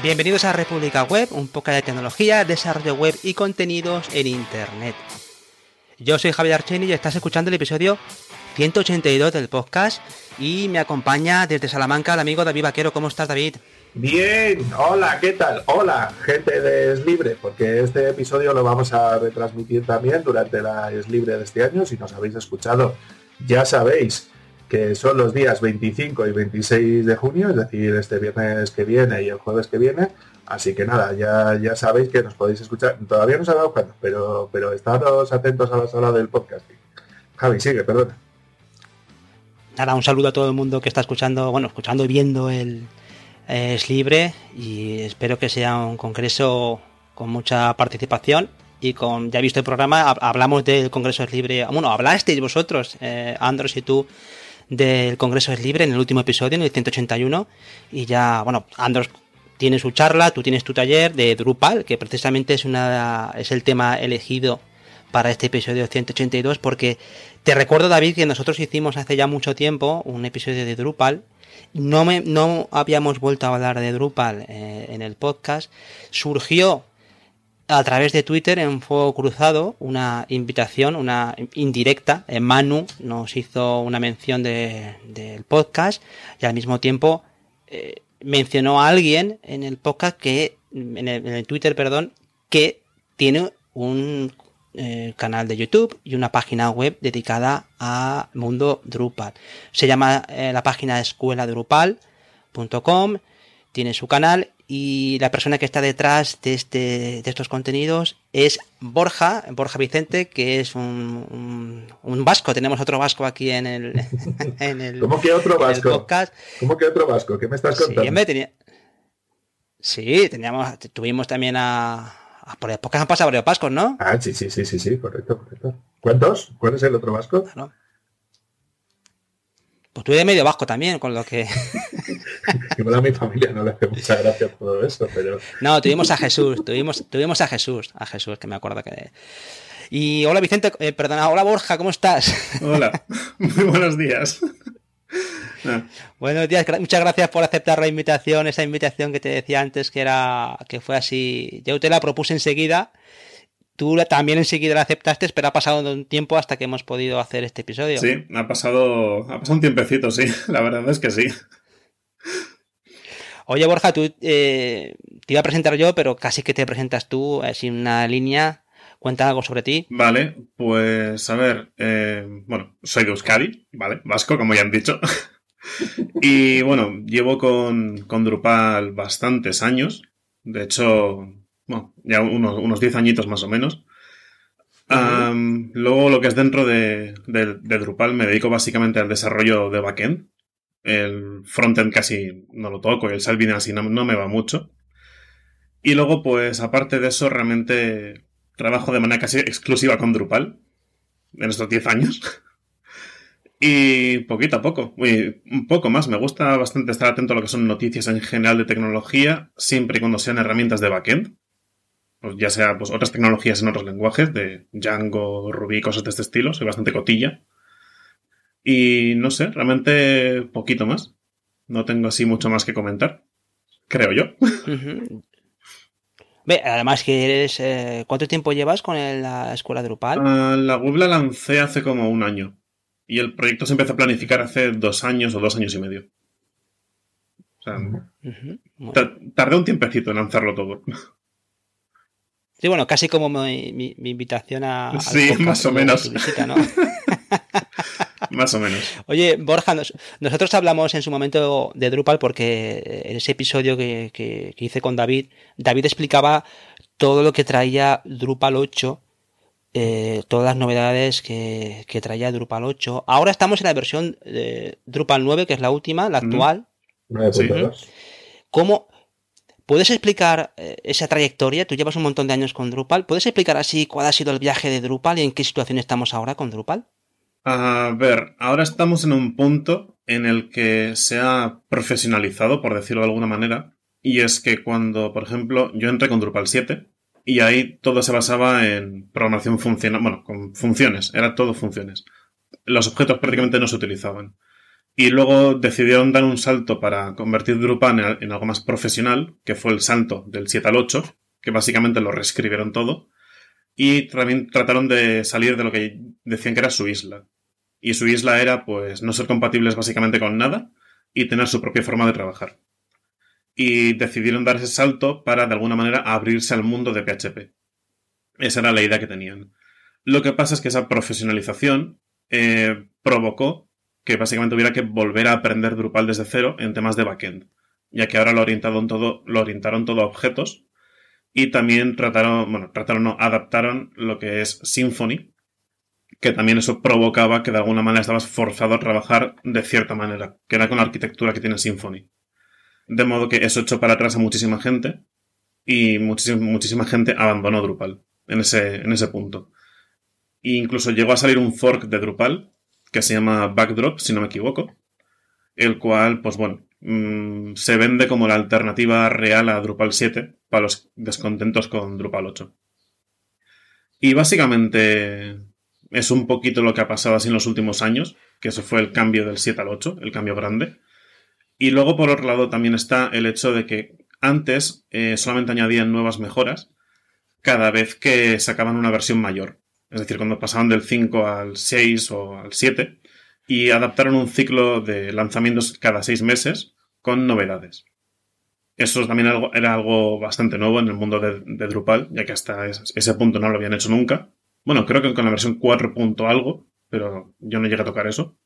Bienvenidos a República Web, un poco de tecnología, desarrollo web y contenidos en Internet. Yo soy Javier Archeni y estás escuchando el episodio 182 del podcast y me acompaña desde Salamanca el amigo David Vaquero. ¿Cómo estás, David? Bien, hola, ¿qué tal? Hola, gente de Es Libre, porque este episodio lo vamos a retransmitir también durante la Es Libre de este año. Si nos habéis escuchado, ya sabéis que son los días 25 y 26 de junio, es decir, este viernes que viene y el jueves que viene. Así que nada, ya, ya sabéis que nos podéis escuchar. Todavía no dado cuenta, pero, pero estados atentos a la sala del podcasting. Javi, sigue, perdona. Nada, un saludo a todo el mundo que está escuchando, bueno, escuchando y viendo el Es Libre y espero que sea un congreso con mucha participación y con, ya visto el programa, hablamos del Congreso Es Libre, bueno, hablasteis vosotros, eh, Andros y tú, del Congreso es Libre en el último episodio, en el 181. Y ya, bueno, Andros tiene su charla, tú tienes tu taller de Drupal, que precisamente es, una, es el tema elegido para este episodio 182, porque te recuerdo, David, que nosotros hicimos hace ya mucho tiempo un episodio de Drupal. No, me, no habíamos vuelto a hablar de Drupal eh, en el podcast. Surgió a través de Twitter en Fuego Cruzado una invitación, una indirecta. Eh, Manu nos hizo una mención del podcast y al mismo tiempo eh, mencionó a alguien en el podcast que, en el, Twitter, perdón, que tiene un eh, canal de YouTube y una página web dedicada a mundo Drupal. Se llama la página escuela drupal.com, tiene su canal y la persona que está detrás de, este, de estos contenidos es Borja, Borja Vicente, que es un, un, vasco. Tenemos otro vasco aquí en el, en el ¿Cómo que otro vasco? Podcast. ¿Cómo que otro vasco? ¿Qué me estás contando? Sí, teníamos, tuvimos también a, por el podcast han pasado varios vascos, ¿no? Ah, sí, sí, sí, sí, sí, correcto, correcto. ¿Cuántos? ¿Cuál es el otro vasco? Pues tú eres medio vasco también, con lo que. a mi familia no le hace mucha gracia todo eso, pero. No, tuvimos a Jesús, tuvimos, tuvimos a Jesús, a Jesús, que me acuerdo que. Y hola Vicente, eh, perdona, hola Borja, ¿cómo estás? Hola, muy buenos días. Buenos días, muchas gracias por aceptar la invitación, esa invitación que te decía antes que era que fue así. Yo te la propuse enseguida Tú también enseguida la aceptaste, pero ha pasado un tiempo hasta que hemos podido hacer este episodio. Sí, ha pasado, ha pasado un tiempecito, sí. La verdad es que sí. Oye, Borja, tú eh, te iba a presentar yo, pero casi que te presentas tú, sin una línea. Cuenta algo sobre ti. Vale, pues a ver, eh, bueno, soy de Euskadi, ¿vale? Vasco, como ya han dicho. y bueno, llevo con, con Drupal bastantes años. De hecho, bueno, ya unos, unos 10 añitos más o menos. luego lo que es dentro de, Drupal me dedico básicamente al desarrollo de backend. El frontend casi no lo toco y el Salvin así no, me va mucho. Y luego, pues aparte de eso, realmente trabajo de manera casi exclusiva con Drupal en estos 10 años. y poquito a poco, un poco más. Me gusta bastante estar atento a lo que son noticias en general de tecnología, siempre y cuando sean herramientas de backend pues ya sea pues, otras tecnologías en otros lenguajes, de Django, Ruby, cosas de este estilo, soy bastante cotilla. Y no sé, realmente poquito más. No tengo así mucho más que comentar, creo yo. Ve, además que eres... Eh, ¿Cuánto tiempo llevas con la escuela Drupal? Uh, la web la lancé hace como un año. Y el proyecto se empezó a planificar hace dos años o dos años y medio. O sea, tardé un tiempecito en lanzarlo todo. Sí, bueno, casi como mi, invitación a... Sí, más o menos. más o menos. Oye, Borja, nosotros hablamos en su momento de Drupal porque en ese episodio que, hice con David, David explicaba todo lo que traía Drupal 8 eh, todas las novedades que, traía Drupal 8. Ahora estamos en la versión de Drupal 9, que es la última, la actual. ¿Cómo, ¿Puedes explicar eh, esa trayectoria? Tú llevas un montón de años con Drupal. ¿Puedes explicar así cuál ha sido el viaje de Drupal y en qué situación estamos ahora con Drupal? A ver, ahora estamos en un punto en el que se ha profesionalizado, por decirlo de alguna manera, y es que cuando, por ejemplo, yo entré con Drupal 7 y ahí todo se basaba en programación funcional, bueno, con funciones, era todo funciones. Los objetos prácticamente no se utilizaban. Y luego decidieron dar un salto para convertir Drupal en, algo más profesional, que fue el salto del 7 al 8, que básicamente lo reescribieron todo. Y también trataron de salir de lo que decían que era su isla. Y su isla era, pues, no ser compatibles básicamente con nada y tener su propia forma de trabajar. Y decidieron dar ese salto para, de alguna manera, abrirse al mundo de PHP. Esa era la idea que tenían. Lo que pasa es que esa profesionalización eh, provocó que básicamente hubiera que volver a aprender Drupal desde cero en temas de backend, ya que ahora lo, todo, lo orientaron todo a objetos y también trataron, bueno, trataron, no, adaptaron lo que es Symfony, que también eso provocaba que de alguna manera estabas forzado a trabajar de cierta manera, que era con la arquitectura que tiene Symfony. De modo que eso echó para atrás a muchísima gente y muchísima, muchísima gente abandonó Drupal en ese, en ese punto. E incluso llegó a salir un fork de Drupal que se llama Backdrop, si no me equivoco, el cual, pues bueno, mm, se vende como la alternativa real a Drupal 7 para los descontentos con Drupal 8. Y básicamente es un poquito lo que ha pasado así en los últimos años, que eso fue el cambio del 7 al 8, el cambio grande. Y luego, por otro lado, también está el hecho de que antes eh, solamente añadían nuevas mejoras cada vez que sacaban una versión mayor es decir, cuando pasaban del 5 al 6 o al 7, y adaptaron un ciclo de lanzamientos cada 6 meses con novedades. Eso también era algo bastante nuevo en el mundo de, Drupal, ya que hasta ese punto no lo habían hecho nunca. Bueno, creo que con la versión 4. algo, pero yo no llegué a tocar eso.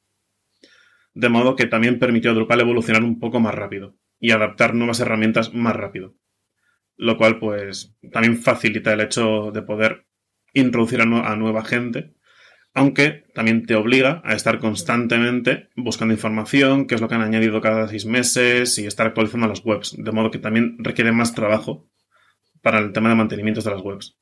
De modo que también permitió a Drupal evolucionar un poco más rápido y adaptar nuevas herramientas más rápido. Lo cual, pues, también facilita el hecho de poder introducir a, nueva gente, aunque también te obliga a estar constantemente buscando información, qué es lo que han añadido cada seis meses y estar actualizando las webs, de modo que también requiere más trabajo para el tema de mantenimiento de las webs.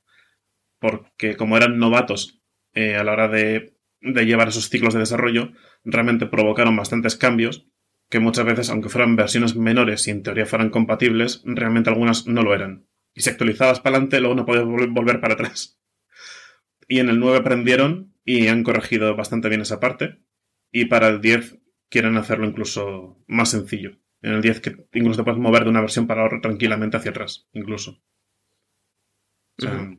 Porque como eran novatos eh, a la hora de, de llevar esos ciclos de desarrollo, realmente provocaron bastantes cambios que muchas veces, aunque fueran versiones menores y en teoría fueran compatibles, realmente algunas no lo eran. Y si actualizabas para adelante, luego no podías volver para atrás. Y en el 9 aprendieron y han corregido bastante bien esa parte. Y para el 10 quieren hacerlo incluso más sencillo. En el 10 que incluso te puedes mover de una versión para otra tranquilamente hacia atrás, incluso. O sea,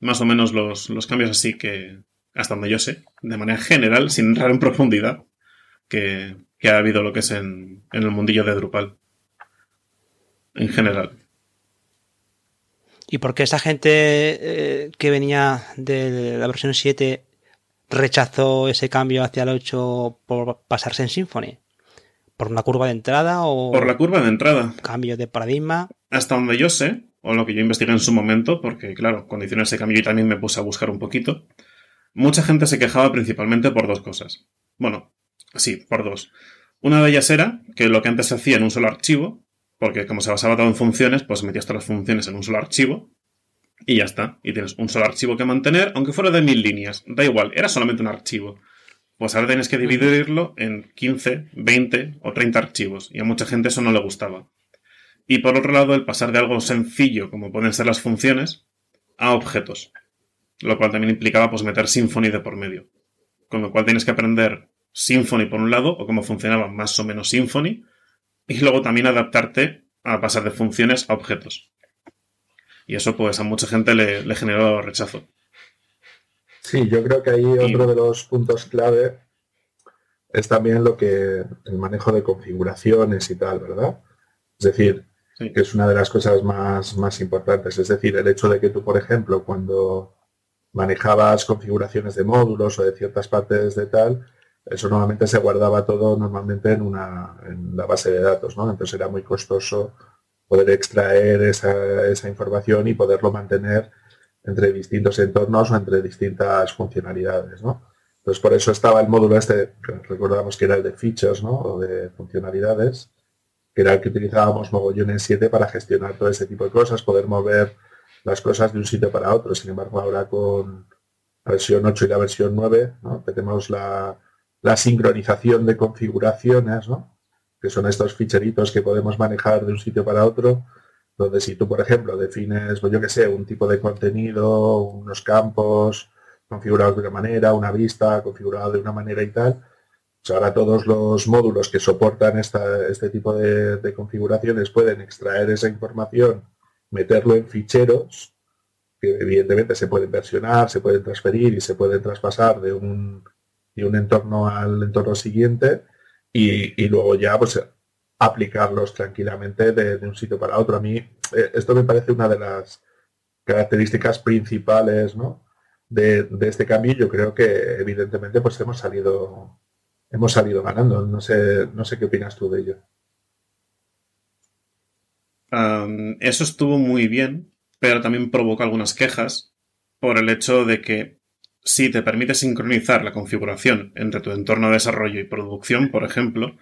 más o menos los, cambios así que, hasta donde yo sé, de manera general, sin entrar en profundidad, que, ha habido lo que es en, en el mundillo de Drupal. En general. ¿Y por qué esa gente eh, que venía de la versión 7 rechazó ese cambio hacia el 8 por pasarse en Symfony? ¿Por una curva de entrada o...? Por la curva de entrada. ¿Cambio de paradigma? Hasta donde yo sé, o lo que yo investigué en su momento, porque claro, cuando hicieron ese cambio yo también me puse a buscar un poquito, mucha gente se quejaba principalmente por dos cosas. Bueno, sí, por dos. Una de ellas era que lo que antes se hacía en un solo archivo, porque como se basaba todo en funciones, pues metías todas las funciones en un solo archivo y ya está. Y tienes un solo archivo que mantener, aunque fuera de mil líneas. Da igual, era solamente un archivo. Pues ahora tienes que dividirlo en 15, 20 o 30 archivos. Y a mucha gente eso no le gustaba. Y por otro lado, el pasar de algo sencillo, como pueden ser las funciones, a objetos. Lo cual también implicaba pues meter Symfony de por medio. Con lo cual tienes que aprender Symfony por un lado, o cómo funcionaba más o menos Symfony, y luego también adaptarte a pasar de funciones a objetos. Y eso pues a mucha gente le, generó rechazo. Sí, yo creo que ahí otro de los puntos clave es también lo que el manejo de configuraciones y tal, ¿verdad? Es decir, que es una de las cosas más, más importantes. Es decir, el hecho de que tú, por ejemplo, cuando manejabas configuraciones de módulos o de ciertas partes de tal, eso normalmente se guardaba todo normalmente en, una, en la base de datos, ¿no? Entonces era muy costoso poder extraer esa, esa información y poderlo mantener entre distintos entornos o entre distintas funcionalidades, ¿no? Entonces por eso estaba el módulo este, recordamos que era el de features, ¿no? O de funcionalidades, que era el que utilizábamos mogollones 7 para gestionar todo ese tipo de cosas, poder mover las cosas de un sitio para otro. Sin embargo, ahora con la versión 8 y la versión 9, ¿no? tenemos la, la sincronización de configuraciones, ¿no? que son estos ficheritos que podemos manejar de un sitio para otro, donde si tú, por ejemplo, defines, pues yo que sé, un tipo de contenido, unos campos configurados de una manera, una vista configurada de una manera y tal, pues ahora todos los módulos que soportan este tipo de, configuraciones pueden extraer esa información, meterlo en ficheros, que evidentemente se pueden versionar, se pueden transferir y se pueden traspasar de un, de un entorno al entorno siguiente y, luego ya pues aplicarlos tranquilamente de, un sitio para otro. A mí eh, esto me parece una de las características principales de, este cambio. Yo creo que evidentemente pues hemos salido hemos salido ganando. No sé, no sé qué opinas tú de ello. eso estuvo muy bien, pero también provocó algunas quejas por el hecho de que si te permite sincronizar la configuración entre tu entorno de desarrollo y producción, por ejemplo,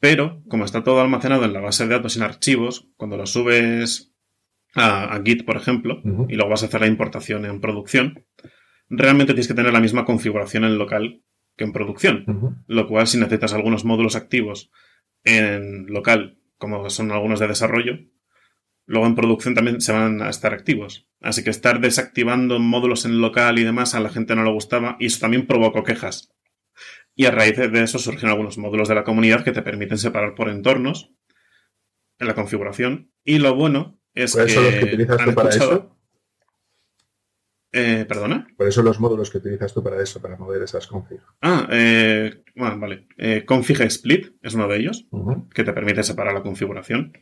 pero como está todo almacenado en la base de datos en archivos, cuando lo subes a, Git, por ejemplo, y luego vas a hacer la importación en producción, realmente tienes que tener la misma configuración en local que en producción. Lo cual, si necesitas algunos módulos activos en local, como son algunos de desarrollo, luego en producción también se van a estar activos. Así que estar desactivando módulos en local y demás a la gente no le gustaba y eso también provocó quejas. Y a raíz de eso surgieron algunos módulos de la comunidad que te permiten separar por entornos en la configuración. Y lo bueno es ¿Por eso los que utilizas tú para eso? Eh, ¿Perdona? Por eso los módulos que utilizas tú para eso, para mover esas config. Ah, eh, bueno, vale. Eh, config Split es uno de ellos, que te permite separar la configuración.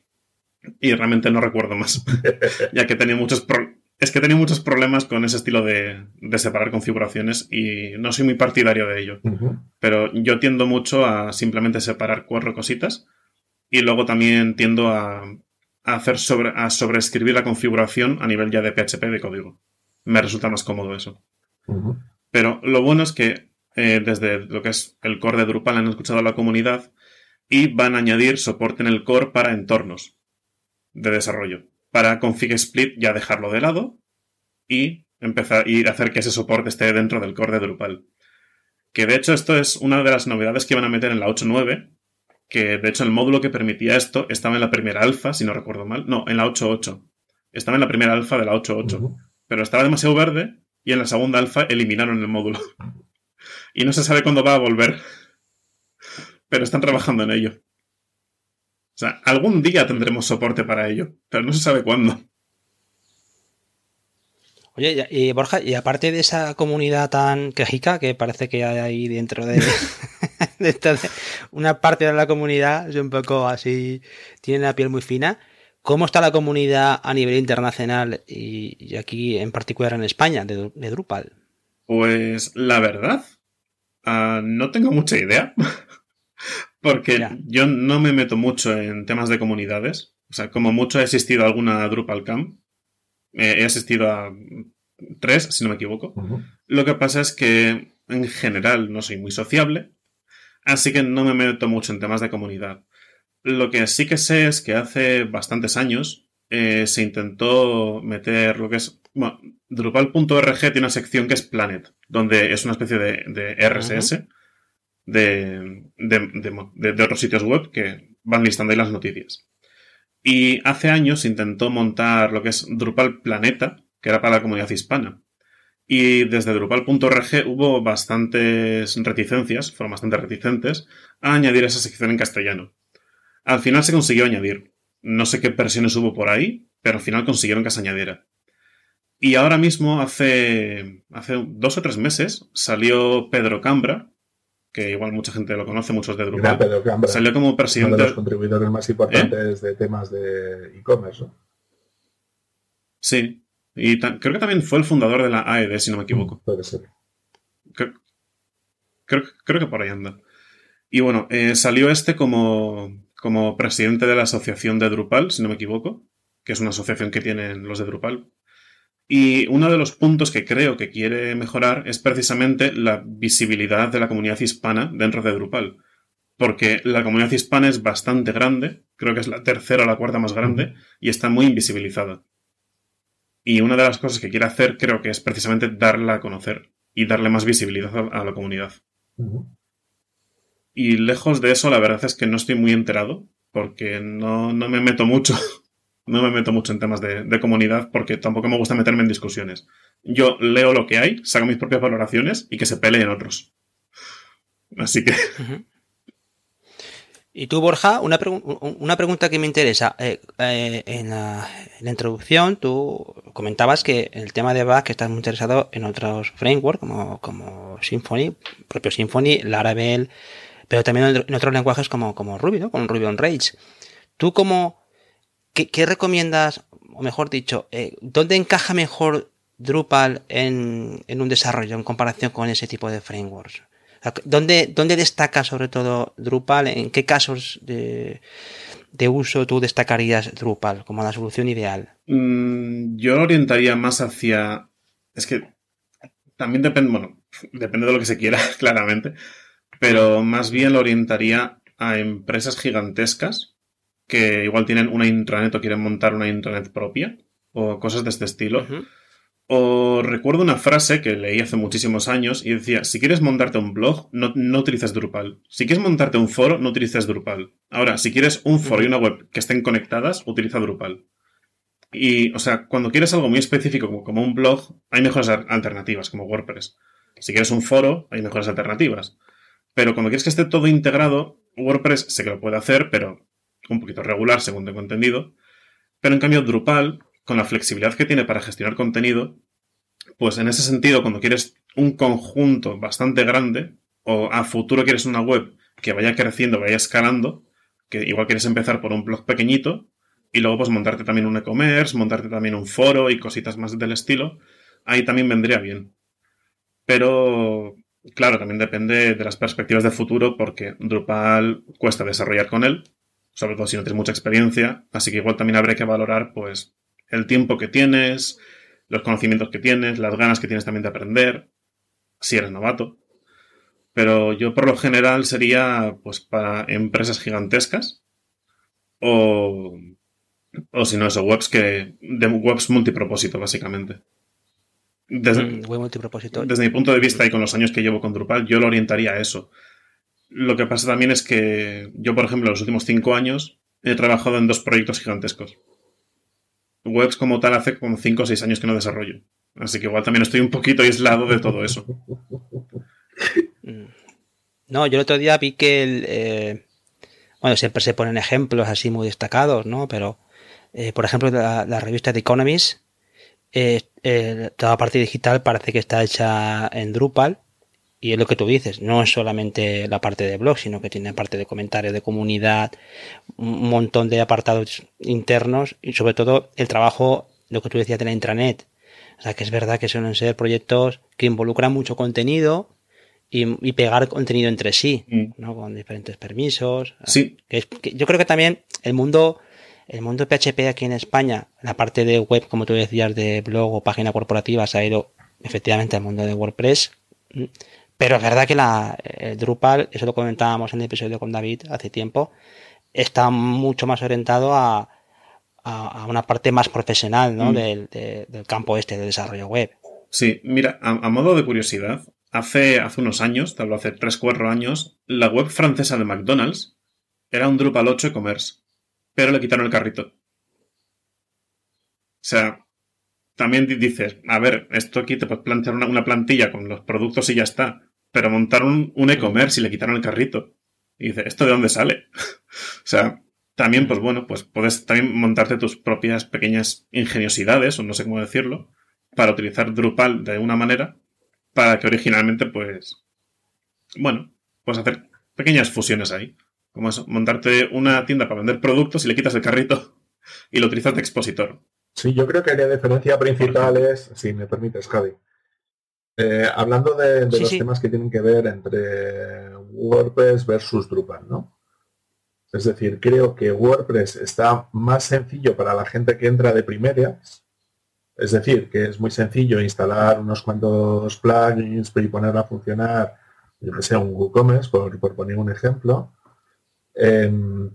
Y realmente no recuerdo más, ya que tenía muchos es que tenía muchos problemas con ese estilo de, separar configuraciones y no soy muy partidario de ello. Pero yo tiendo mucho a simplemente separar cuatro cositas y luego también tiendo a, hacer sobre, a sobreescribir la configuración a nivel ya de PHP de código. Me resulta más cómodo eso. Pero lo bueno es que eh, desde lo que es el core de Drupal han escuchado a la comunidad y van a añadir soporte en el core para entornos de desarrollo. Para config split ya dejarlo de lado y empezar y hacer que ese soporte esté dentro del core de Drupal. Que de hecho esto es una de las novedades que van a meter en la 8.9, que de hecho el módulo que permitía esto estaba en la primera alfa, si no recuerdo mal. No, en la 8.8. Estaba en la primera alfa de la 8.8. Pero estaba demasiado verde y en la segunda alfa eliminaron el módulo. y no se sabe cuándo va a volver. Pero están trabajando en ello. O sea, algún día tendremos soporte para ello, pero no se sabe cuándo. Oye, y Borja, y aparte de esa comunidad tan quejica que parece que hay ahí dentro de, una parte de la comunidad es un poco así, tiene la piel muy fina. ¿Cómo está la comunidad a nivel internacional y, aquí en particular en España de, Drupal? Pues la verdad, ah, no tengo mucha idea. Porque yo no me meto mucho en temas de comunidades. O sea, como mucho he asistido a alguna Drupal Camp. Eh, he asistido a tres, si no me equivoco. Lo que pasa es que en general no soy muy sociable. Así que no me meto mucho en temas de comunidad. Lo que sí que sé es que hace bastantes años eh, se intentó meter lo que es. Bueno, Drupal.org tiene una sección que es Planet, donde es una especie de, RSS de, de, otros sitios web que van listando ahí las noticias. Y hace años intentó montar lo que es Drupal Planeta, que era para la comunidad hispana. Y desde Drupal.org hubo bastantes reticencias, fueron bastante reticentes, a añadir esa sección en castellano. Al final se consiguió añadir. No sé qué versiones hubo por ahí, pero al final consiguieron que se añadiera. Y ahora mismo, hace, hace dos o tres meses, salió Pedro Cambra, que igual mucha gente lo conoce, muchos de Drupal. Salió como presidente. Uno de los contribuidores más importantes ¿Eh? de temas de e-commerce. Sí. Y creo que también fue el fundador de la AED, si no me equivoco. Mm, puede ser. Creo, creo, que por ahí anda. Y bueno, eh, salió este como, como presidente de la asociación de Drupal, si no me equivoco, que es una asociación que tienen los de Drupal. Y uno de los puntos que creo que quiere mejorar es precisamente la visibilidad de la comunidad hispana dentro de Drupal. Porque la comunidad hispana es bastante grande, creo que es la tercera o la cuarta más grande, y está muy invisibilizada. Y una de las cosas que quiere hacer creo que es precisamente darla a conocer y darle más visibilidad a la comunidad. Y lejos de eso, la verdad es que no estoy muy enterado, porque no, no me meto mucho no me meto mucho en temas de, comunidad porque tampoco me gusta meterme en discusiones. Yo leo lo que hay, saco mis propias valoraciones y que se peleen otros. Así que... Y tú, Borja, una, una pregunta que me interesa. Eh, eh, en, la, introducción tú comentabas que el tema de Back estás muy interesado en otros frameworks como, como Symfony, propio Symfony, Laravel, pero también en otros lenguajes como, como Ruby, ¿no? Con Ruby on Rails. ¿Tú cómo, qué, recomiendas, o mejor dicho, eh, dónde encaja mejor Drupal en, un desarrollo en comparación con ese tipo de frameworks? ¿Dónde, ¿Dónde, destaca sobre todo Drupal? ¿En qué casos de, uso tú destacarías Drupal como la solución ideal? Mm, yo lo orientaría más hacia. Es que también depende, bueno, depende de lo que se quiera, claramente. Pero más bien lo orientaría a empresas gigantescas que igual tienen una intranet o quieren montar una intranet propia o cosas de este estilo. O recuerdo una frase que leí hace muchísimos años y decía, si quieres montarte un blog, no, no utilices Drupal. Si quieres montarte un foro, no utilices Drupal. Ahora, si quieres un foro y una web que estén conectadas, utiliza Drupal. Y, o sea, cuando quieres algo muy específico como, como un blog, hay mejores alternativas, como WordPress. Si quieres un foro, hay mejores alternativas. Pero cuando quieres que esté todo integrado, WordPress sé que lo puede hacer, pero un poquito regular, según tengo entendido. Pero en cambio, Drupal con la flexibilidad que tiene para gestionar contenido, pues en ese sentido, cuando quieres un conjunto bastante grande, o a futuro quieres una web que vaya creciendo, vaya escalando, que igual quieres empezar por un blog pequeñito, y luego pues montarte también un e-commerce, montarte también un foro y cositas más del estilo, ahí también vendría bien. Pero, claro, también depende de las perspectivas de futuro, porque Drupal cuesta desarrollar con él, sobre todo si no tienes mucha experiencia, así que igual también habría que valorar, pues, el tiempo que tienes, los conocimientos que tienes, las ganas que tienes también de aprender, si eres novato. Pero yo por lo general sería pues para empresas gigantescas o, o si no eso, webs que de webs multipropósito básicamente. Desde, mm, multipropósito. desde mi punto de vista y con los años que llevo con Drupal, yo lo orientaría a eso. Lo que pasa también es que yo, por ejemplo, en los últimos cinco años he trabajado en dos proyectos gigantescos webs como tal hace como 5 o 6 años que no desarrollo. Así que igual también estoy un poquito aislado de todo eso. Mm. No, yo el otro día vi que el, eh, bueno, siempre se ponen ejemplos así muy destacados, ¿no? Pero, eh, por ejemplo, la, la, revista The Economist, eh, toda la parte digital parece que está hecha en Drupal y es lo que tú dices, no es solamente la parte de blog, sino que tiene parte de comentarios, de comunidad, un montón de apartados internos y sobre todo el trabajo, lo que tú decías de la intranet. O sea, que es verdad que suelen ser proyectos que involucran mucho contenido y, pegar contenido entre sí, mm. ¿no? Con diferentes permisos. Sí. Que yo creo que también el mundo, el mundo PHP aquí en España, la parte de web, como tú decías, de blog o página corporativa, se ha ido efectivamente al mundo de WordPress pero es verdad que la, el Drupal, eso lo comentábamos en el episodio con David hace tiempo, está mucho más orientado a, a, una parte más profesional ¿no? Mm. del, del, campo este de desarrollo web. Sí, mira, a, modo de curiosidad, hace, hace unos años, te hablo hace 3-4 años, la web francesa de McDonald's era un Drupal 8 e-commerce, pero le quitaron el carrito. O sea, también dices, a ver, esto aquí te puedes plantear una, plantilla con los productos y ya está, pero montar un, e-commerce y le quitaron el carrito. Y dices, ¿esto de dónde sale? o sea, también, pues bueno, pues puedes también montarte tus propias pequeñas ingeniosidades, o no sé cómo decirlo, para utilizar Drupal de una manera, para que originalmente, pues, bueno, puedes hacer pequeñas fusiones ahí. Como eso, montarte una tienda para vender productos y le quitas el carrito y lo utilizas de expositor. Sí, yo creo que la diferencia principal es, si me permites, Javi, eh, hablando de, los temas que tienen que ver entre WordPress versus Drupal, ¿no? Es decir, creo que WordPress está más sencillo para la gente que entra de primeras. Es decir, que es muy sencillo instalar unos cuantos plugins y ponerlo a funcionar, yo que sé, un WooCommerce, por poner un ejemplo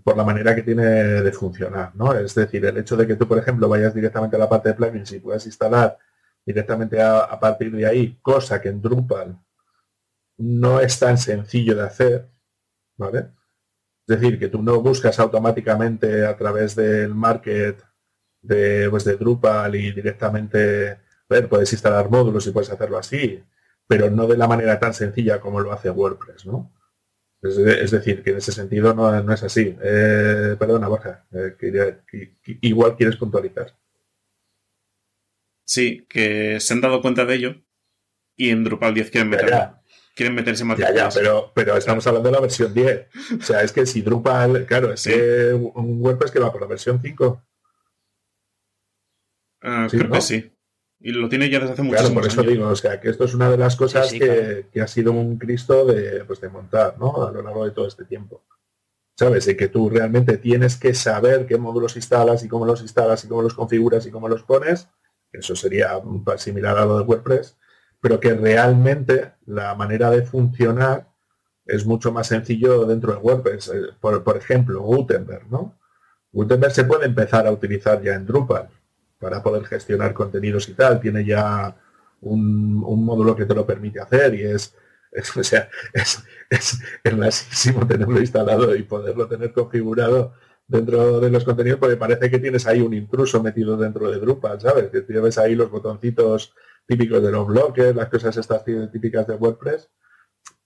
por la manera que tiene de funcionar, ¿no? Es decir, el hecho de que tú, por ejemplo, vayas directamente a la parte de plugins y puedas instalar directamente a, partir de ahí, cosa que en Drupal no es tan sencillo de hacer, ¿vale? Es decir, que tú no buscas automáticamente a través del market de, pues, de Drupal y directamente, ver, puedes instalar módulos y puedes hacerlo así, pero no de la manera tan sencilla como lo hace WordPress, ¿no? Es, decir, que en ese sentido no, es así. Eh, perdona, Borja, igual quieres puntualizar. Sí, que se han dado cuenta de ello y en Drupal 10 quieren meterlo. Quieren meterse más. Ya, ya, pero, pero estamos hablando de la versión 10. O sea, es que si Drupal, claro, es un WordPress que va por la versión 5. Ah, creo que sí. Y lo tiene ya desde hace mucho tiempo. Claro, por eso digo, o sea, que esto es una de las cosas que, ha sido un Cristo de, pues, de montar, ¿no? A lo largo de todo este tiempo. ¿Sabes? De que tú realmente tienes que saber qué módulos instalas y cómo los instalas y cómo los configuras y cómo los pones. Eso sería similar a lo de WordPress pero que realmente la manera de funcionar es mucho más sencillo dentro de WordPress. Eh, por, ejemplo, Gutenberg, ¿no? Gutenberg se puede empezar a utilizar ya en Drupal para poder gestionar contenidos y tal. Tiene ya un, módulo que te lo permite hacer y es, o sea, es, es, tenerlo instalado y poderlo tener configurado dentro de los contenidos porque parece que tienes ahí un intruso metido dentro de Drupal, ¿sabes? Que tienes ahí los botoncitos típicos de los bloques, las cosas estas típicas de WordPress,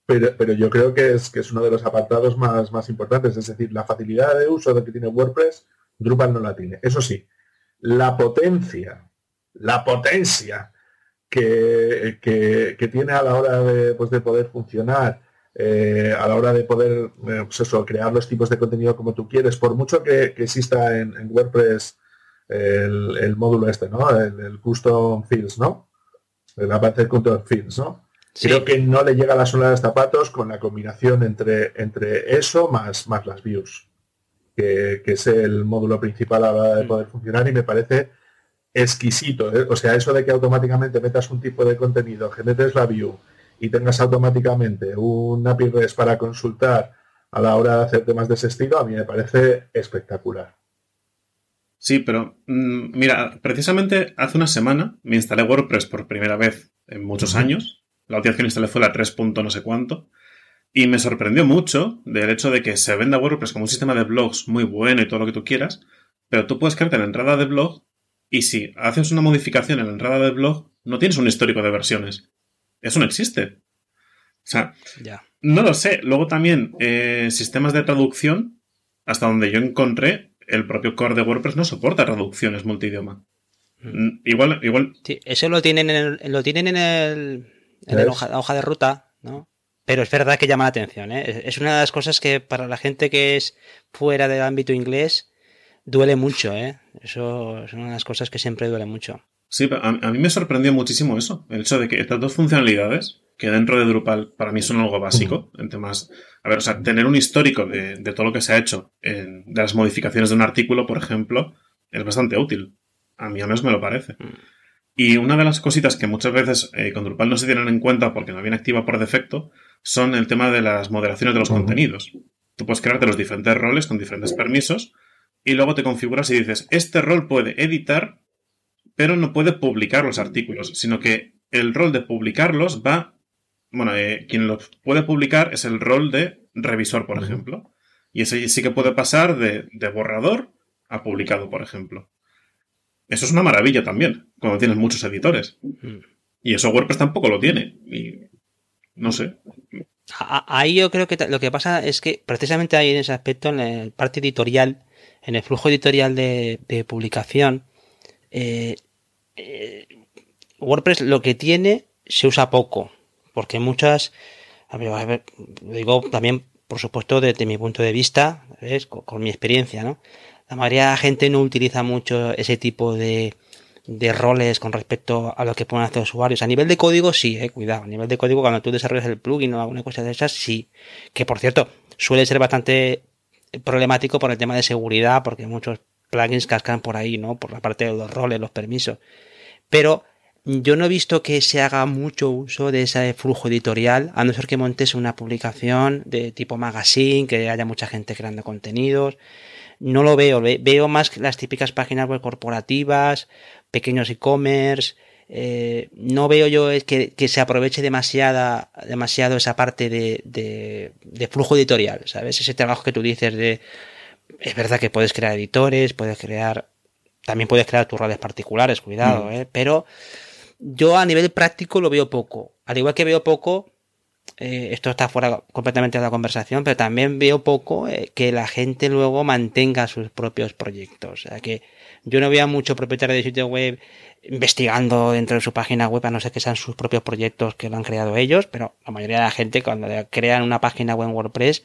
pero, pero yo creo que es, que es uno de los apartados más, más importantes, es decir, la facilidad de uso de que tiene WordPress, Drupal no la tiene. Eso sí, la potencia, la potencia que, que, tiene a la hora de, pues, de poder funcionar, eh, a la hora de poder eh, pues eso, crear los tipos de contenido como tú quieres, por mucho que, exista en, WordPress el, módulo este, ¿no? El, el, custom fields, ¿no? la parte de Fields, ¿no? Creo que no le llega la sola de zapatos con la combinación entre, entre eso más, más las views, que, es el módulo principal a la hora de mm. poder funcionar y me parece exquisito. ¿eh? O sea, eso de que automáticamente metas un tipo de contenido, generes la view y tengas automáticamente un API REST para consultar a la hora de hacer temas de ese estilo, a mí me parece espectacular. Sí, pero mm, mira, precisamente hace una semana me instalé WordPress por primera vez en muchos años. La última vez que me instalé fue la 3. no sé cuánto. Y me sorprendió mucho del hecho de que se venda WordPress como un sistema de blogs muy bueno y todo lo que tú quieras, pero tú puedes crearte la entrada de blog y si haces una modificación en la entrada de blog, no tienes un histórico de versiones. Eso no existe. O sea, ya. no lo sé. Luego también eh, sistemas de traducción, hasta donde yo encontré, el propio core de WordPress no soporta traducciones multidioma. Mm, igual, igual. Sí, eso lo tienen en el, lo tienen en el, en la hoja, de ruta, ¿no? Pero es verdad que llama la atención, ¿eh? Es una de las cosas que para la gente que es fuera del ámbito inglés duele mucho, ¿eh? Eso es una de las cosas que siempre duele mucho. Sí, a, a mí me sorprendió muchísimo eso, el hecho de que estas dos funcionalidades, que dentro de Drupal para mí son algo básico, en temas a ver, o sea, tener un histórico de, todo lo que se ha hecho en, de las modificaciones de un artículo, por ejemplo, es bastante útil. A mí al menos me lo parece. Y una de las cositas que muchas veces eh, con Drupal no se tienen en cuenta porque no viene activa por defecto son el tema de las moderaciones de los contenidos. Tú puedes crearte los diferentes roles con diferentes permisos y luego te configuras y dices, este rol puede editar, pero no puede publicar los artículos, sino que el rol de publicarlos va bueno, eh, quien lo puede publicar es el rol de revisor, por ejemplo. Y ese sí que puede pasar de, borrador a publicado, por ejemplo. Eso es una maravilla también, cuando tienes muchos editores. Y eso WordPress tampoco lo tiene. Y no sé. Ahí yo creo que lo que pasa es que precisamente ahí en ese aspecto, en la parte editorial, en el flujo editorial de, publicación, eh, eh, WordPress lo que tiene se usa poco porque muchas, a ver, digo también, por supuesto, desde mi punto de vista, Con, mi experiencia, ¿no? La mayoría de la gente no utiliza mucho ese tipo de, de roles con respecto a lo que pueden hacer los usuarios. A nivel de código, sí, eh, cuidado. A nivel de código, cuando tú desarrollas el plugin o alguna cosa de esas, sí. Que por cierto, suele ser bastante problemático por el tema de seguridad, porque muchos plugins cascan por ahí, ¿no? Por la parte de los roles, los permisos. Pero yo no he visto que se haga mucho uso de ese flujo editorial, a no ser que montes una publicación de tipo magazine, que haya mucha gente creando contenidos. No lo veo, veo más las típicas páginas web corporativas, pequeños e-commerce. Eh, no veo yo que, que, se aproveche demasiada, demasiado esa parte de, de, de flujo editorial, ¿sabes? Ese trabajo que tú dices de... Es verdad que puedes crear editores, puedes crear... También puedes crear tus roles particulares, cuidado, mm. ¿eh? Pero yo a nivel práctico lo veo poco. Al igual que veo poco eh, esto está fuera completamente de la conversación, pero también veo poco eh, que la gente luego mantenga sus propios proyectos. O sea que yo no veo mucho propietario de sitio web investigando dentro de su página web a no ser que sean sus propios proyectos que lo han creado ellos, pero la mayoría de la gente cuando crean una página web en WordPress,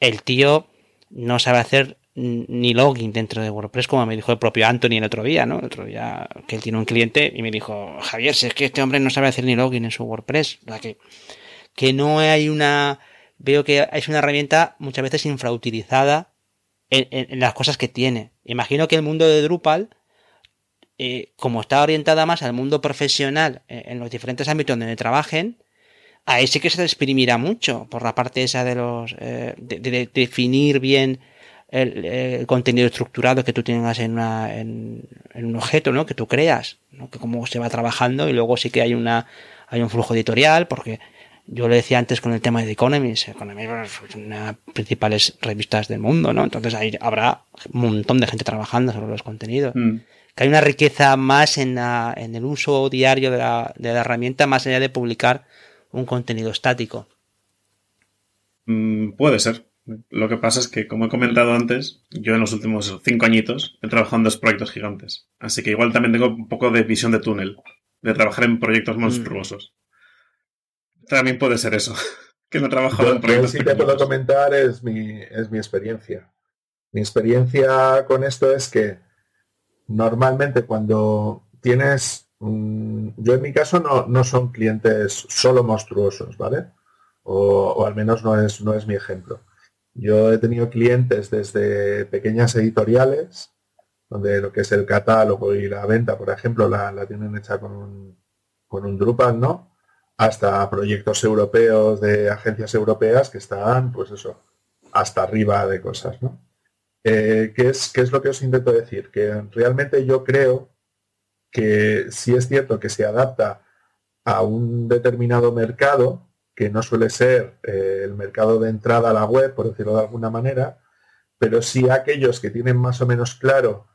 el tío no sabe hacer ni login dentro de WordPress, como me dijo el propio Anthony el otro día, ¿no? El otro día que él tiene un cliente y me dijo, Javier, si es que este hombre no sabe hacer ni login en su WordPress, sea que, que no hay una, veo que es una herramienta muchas veces infrautilizada en, en, las cosas que tiene. Imagino que el mundo de Drupal, eh, como está orientada más al mundo profesional eh, en los diferentes ámbitos donde trabajen, ahí sí que se exprimirá mucho por la parte esa de los, eh, de definir bien el, contenido estructurado que tú tengas en, en, un objeto, ¿no? Que tú creas, ¿no? Que cómo se va trabajando y luego sí que hay una, hay un flujo editorial porque yo le decía antes con el tema de The Economist, Economist es una de las principales revistas del mundo, ¿no? Entonces ahí habrá un montón de gente trabajando sobre los contenidos. Mm. Que hay una riqueza más en, la, en el uso diario de la, de la herramienta más allá de publicar un contenido estático. Mm, puede ser. Lo que pasa es que, como he comentado antes, yo en los últimos cinco añitos he trabajado en dos proyectos gigantes. Así que igual también tengo un poco de visión de túnel, de trabajar en proyectos mm. También puede ser eso, que no he trabajado en proyectos Lo que sí te puedo comentar es mi, es mi experiencia. Mi experiencia con esto es que normalmente cuando tienes... yo en mi caso no, no son clientes solo monstruosos, ¿vale? O, o, al menos no es, no es mi ejemplo. Yo he tenido clientes desde pequeñas editoriales, donde lo que es el catálogo y la venta, por ejemplo, la, tienen hecha con un, con un Drupal, ¿no? Hasta proyectos europeos de agencias europeas que están, pues eso, hasta arriba de cosas, ¿no? Eh, ¿qué, es, ¿Qué es lo que os intento decir? Que realmente yo creo que si es cierto que se adapta a un determinado mercado, que no suele ser eh, el mercado de entrada a la web, por decirlo de alguna manera, pero sí aquellos que tienen más o menos claro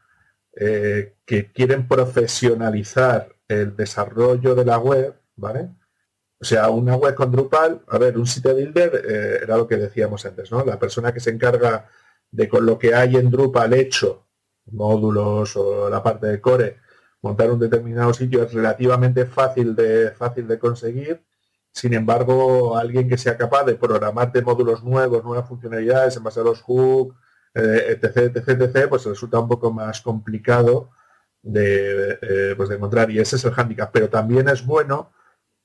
eh, que quieren profesionalizar el desarrollo de la web, ¿vale? O sea, una web con Drupal, a ver, un site builder eh, era lo que decíamos antes, ¿no? La persona que se encarga de con lo que hay en Drupal hecho, módulos o la parte de core, montar un determinado sitio es relativamente fácil de, fácil de conseguir sin embargo, alguien que sea capaz de programarte módulos nuevos, nuevas funcionalidades en base a los hooks, eh, etc, etc, etc, pues resulta un poco más complicado de, eh, pues de encontrar. Y ese es el hándicap. Pero también es bueno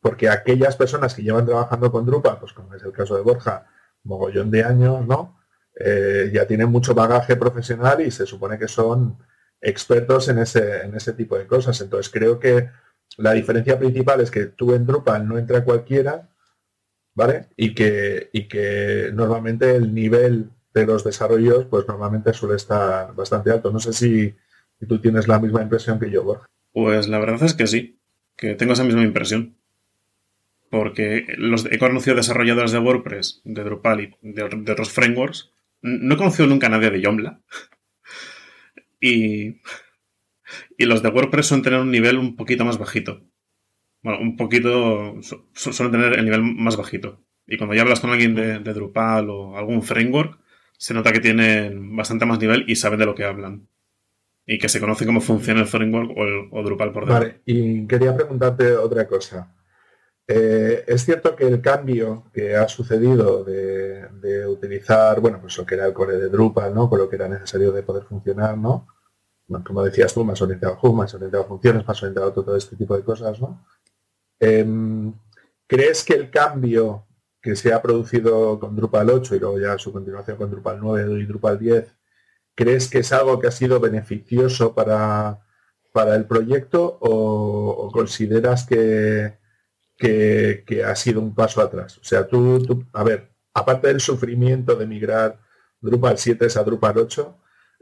porque aquellas personas que llevan trabajando con Drupal, pues como es el caso de Borja, mogollón de años, ¿no? Eh, ya tienen mucho bagaje profesional y se supone que son expertos en ese, en ese tipo de cosas. Entonces creo que la diferencia principal es que tú en Drupal no entra cualquiera, ¿vale? Y que, y que normalmente el nivel de los desarrollos, pues normalmente suele estar bastante alto. No sé si, tú tienes la misma impresión que yo, Borja. Pues la verdad es que sí, que tengo esa misma impresión. Porque los, he conocido desarrolladores de WordPress, de Drupal y de, otros frameworks. No he conocido nunca a nadie de Joomla. y y los de WordPress suelen tener un nivel un poquito más bajito. Bueno, un poquito. suelen tener el nivel más bajito. Y cuando ya hablas con alguien de, Drupal o algún framework, se nota que tienen bastante más nivel y saben de lo que hablan. Y que se conoce cómo funciona el framework o, Drupal por dentro. Vale, y quería preguntarte otra cosa. Eh, es cierto que el cambio que ha sucedido de, utilizar, bueno, pues lo que era el core de Drupal, ¿no? Con lo que era necesario de poder funcionar, ¿no? como decías tú, más orientado a Hub, más orientado a funciones, más orientado a todo este tipo de cosas, ¿no? Em, ¿Crees que el cambio que se ha producido con Drupal 8 y luego ya su continuación con Drupal 9 y Drupal 10, ¿crees que es algo que ha sido beneficioso para, para el proyecto o, consideras que, que, ha sido un paso atrás? O sea, tú, a ver, aparte del sufrimiento de migrar Drupal 7 a Drupal 8,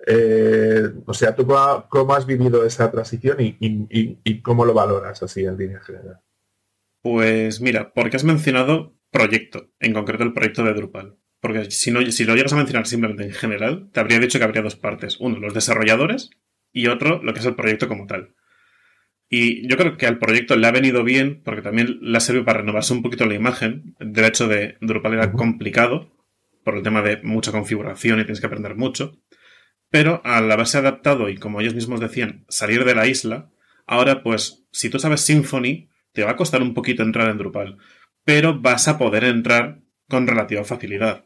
eh, o sea, ¿tú cómo, has vivido esa transición y, cómo lo valoras así en línea general? Pues mira, porque has mencionado proyecto, en concreto el proyecto de Drupal. Porque si, no, si lo llegas a mencionar simplemente en general, te habría dicho que habría dos partes. Uno, los desarrolladores y otro, lo que es el proyecto como tal. Y yo creo que al proyecto le ha venido bien porque también le ha servido para renovarse un poquito la imagen. De hecho, de Drupal era complicado por el tema de mucha configuración y tienes que aprender mucho. Pero al haberse adaptado y, como ellos mismos decían, salir de la isla, ahora pues, si tú sabes Symfony, te va a costar un poquito entrar en Drupal, pero vas a poder entrar con relativa facilidad.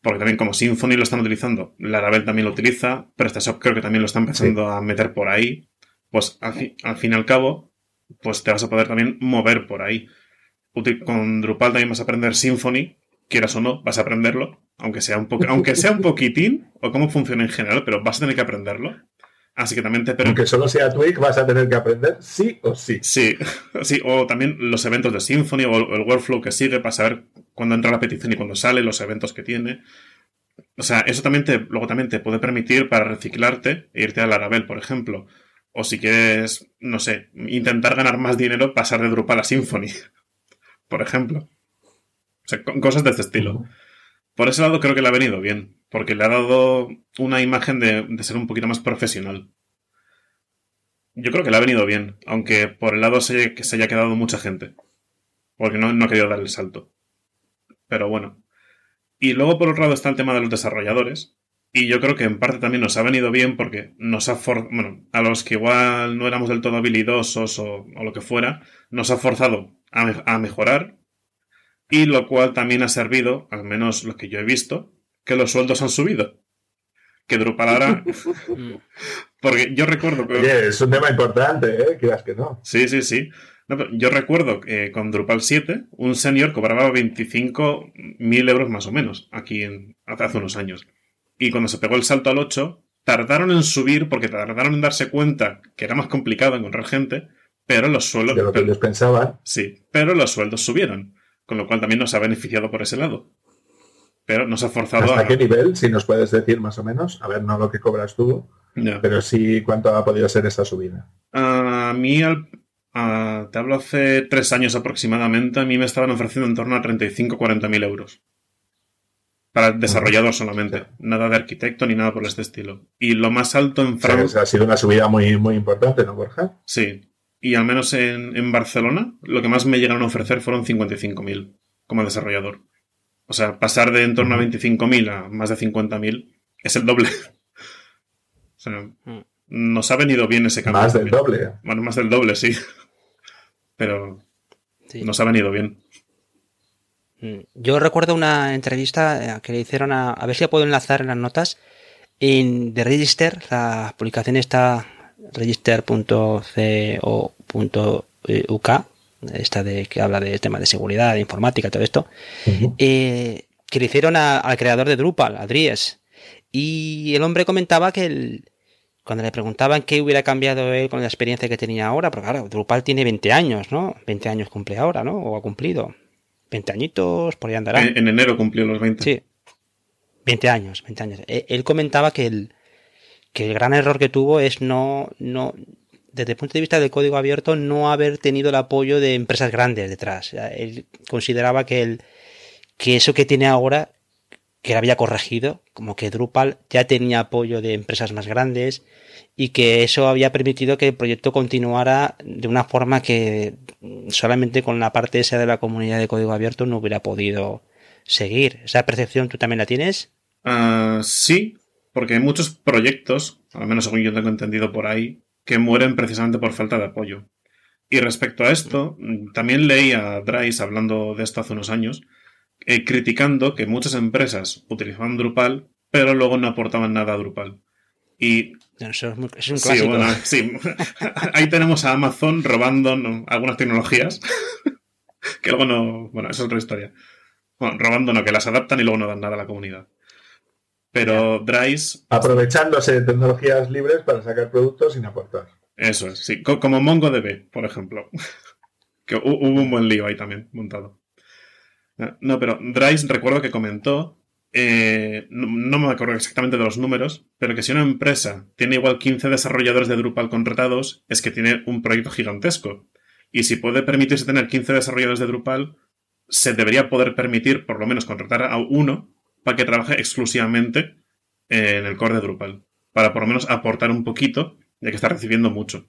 Porque también como Symfony lo están utilizando, Laravel también lo utiliza, PrestaShop creo que también lo están empezando a meter por ahí, pues al, fin y al cabo, pues te vas a poder también mover por ahí. Con Drupal también vas a aprender Symfony, quieras o no, vas a aprenderlo, aunque sea un, aunque sea un poquitín, o cómo funciona en general, pero vas a tener que aprenderlo. Así que también te Aunque solo sea Twig, vas a tener que aprender sí o sí. Sí, sí, o también los eventos de Symfony o el workflow que sigue para saber cuándo entra la petición y cuándo sale, los eventos que tiene. O sea, eso también te, luego también te puede permitir para reciclarte e irte a Laravel, por ejemplo. O si quieres, no sé, intentar ganar más dinero, pasar de Drupal a Symfony, por ejemplo. O sea, cosas de este estilo. Por ese lado creo que le ha venido bien, porque le ha dado una imagen de, ser un poquito más profesional. Yo creo que le ha venido bien, aunque por el lado se, que se haya quedado mucha gente, porque no, no ha querido dar el salto. Pero bueno. Y luego por otro lado está el tema de los desarrolladores, y yo creo que en parte también nos ha venido bien porque nos ha forzado, bueno, a los que igual no éramos del todo habilidosos o, lo que fuera, nos ha forzado a mejorar y lo cual también ha servido, al menos lo que yo he visto, que los sueldos han subido. Que Drupal ahora... Porque yo recuerdo que... Oye, es un tema importante, ¿eh? Quieras que no. Sí, sí, sí. yo recuerdo que con Drupal 7 un senior cobraba 25.000 euros más o menos, aquí en, hace unos años. Y cuando se pegó el salto al 8, tardaron en subir porque tardaron en darse cuenta que era más complicado encontrar gente, pero los sueldos... De lo que ellos pensaban. Sí, pero los sueldos subieron con lo cual también nos ha beneficiado por ese lado. Pero nos ha forzado ¿Hasta qué nivel? Si nos puedes decir más o menos. A ver, no lo que cobras tú, pero sí cuánto ha podido ser esa subida. A mí, te hablo hace tres años aproximadamente, a mí me estaban ofreciendo en torno a 35-40 mil euros. Para desarrollador solamente. Nada de arquitecto ni nada por este estilo. Y lo más alto en Francia. ha sido una subida muy, muy importante, ¿no, Borja? Sí y al menos en, Barcelona lo que más me llegaron a ofrecer fueron 55.000 como desarrollador. O sea, pasar de en torno a 25.000 a más de 50.000 es el doble. o sea, mm. nos ha venido bien ese cambio. Más del doble. Bueno, más del doble, sí. Pero nos ha venido bien. Mm. Yo recuerdo una entrevista eh, que le hicieron a, a ver si la puedo enlazar en las notas, en The Register, la publicación está register.co.uk, esta de que habla del tema de seguridad, de informática, todo esto, eh, que le hicieron al creador de Drupal, a Dries. Y el hombre comentaba que el, cuando le preguntaban qué hubiera cambiado él con la experiencia que tenía ahora, porque claro, Drupal tiene 20 años, ¿no? 20 años cumple ahora, ¿no? O ha cumplido. 20 añitos, por ahí andará. En, enero cumplió los 20. Sí. 20 años, 20 años. E, él comentaba que el, que el gran error que tuvo es no, no, desde el punto de vista del código abierto, no haber tenido el apoyo de empresas grandes detrás. Él consideraba que, el, que eso que tiene ahora, que lo había corregido, como que Drupal ya tenía apoyo de empresas más grandes y que eso había permitido que el proyecto continuara de una forma que solamente con la parte esa de la comunidad de código abierto no hubiera podido seguir. ¿Esa percepción tú también la tienes? Uh, sí, porque hay muchos proyectos, al menos según yo tengo entendido por ahí, que mueren precisamente por falta de apoyo. Y respecto a esto, también leí a Dries hablando de esto hace unos años, eh, criticando que muchas empresas utilizaban Drupal, pero luego no aportaban nada a Drupal. Y eso es, un clásico. Sí, Ahí tenemos a Amazon robando algunas tecnologías que luego no. Bueno, eso es otra historia. Bueno, robando no, que las adaptan y luego no dan nada a la comunidad. Pero Dries. Aprovechándose de tecnologías libres para sacar productos sin aportar. Eso es, sí. Como MongoDB, por ejemplo. que hubo un buen lío ahí también montado. No, pero Dries recuerdo que comentó. Eh, no, me acuerdo exactamente de los números, pero que si una empresa tiene igual 15 desarrolladores de Drupal contratados, es que tiene un proyecto gigantesco. Y si puede permitirse tener 15 desarrolladores de Drupal, se debería poder permitir por lo menos contratar a uno para que trabaje exclusivamente en el core de Drupal. Para por lo menos aportar un poquito, ya que está recibiendo mucho.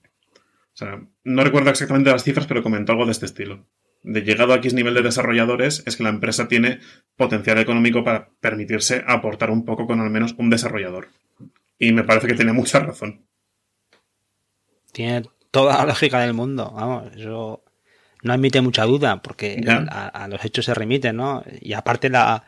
O sea, no recuerdo exactamente las cifras, pero comentó algo de este estilo. De llegado a X nivel de desarrolladores, es que la empresa tiene potencial económico para permitirse aportar un poco con al menos un desarrollador. Y me parece que tiene mucha razón. Tiene toda la lógica del mundo, vamos, eso no admite mucha duda, porque a, a, los hechos se remiten, ¿no? Y aparte la,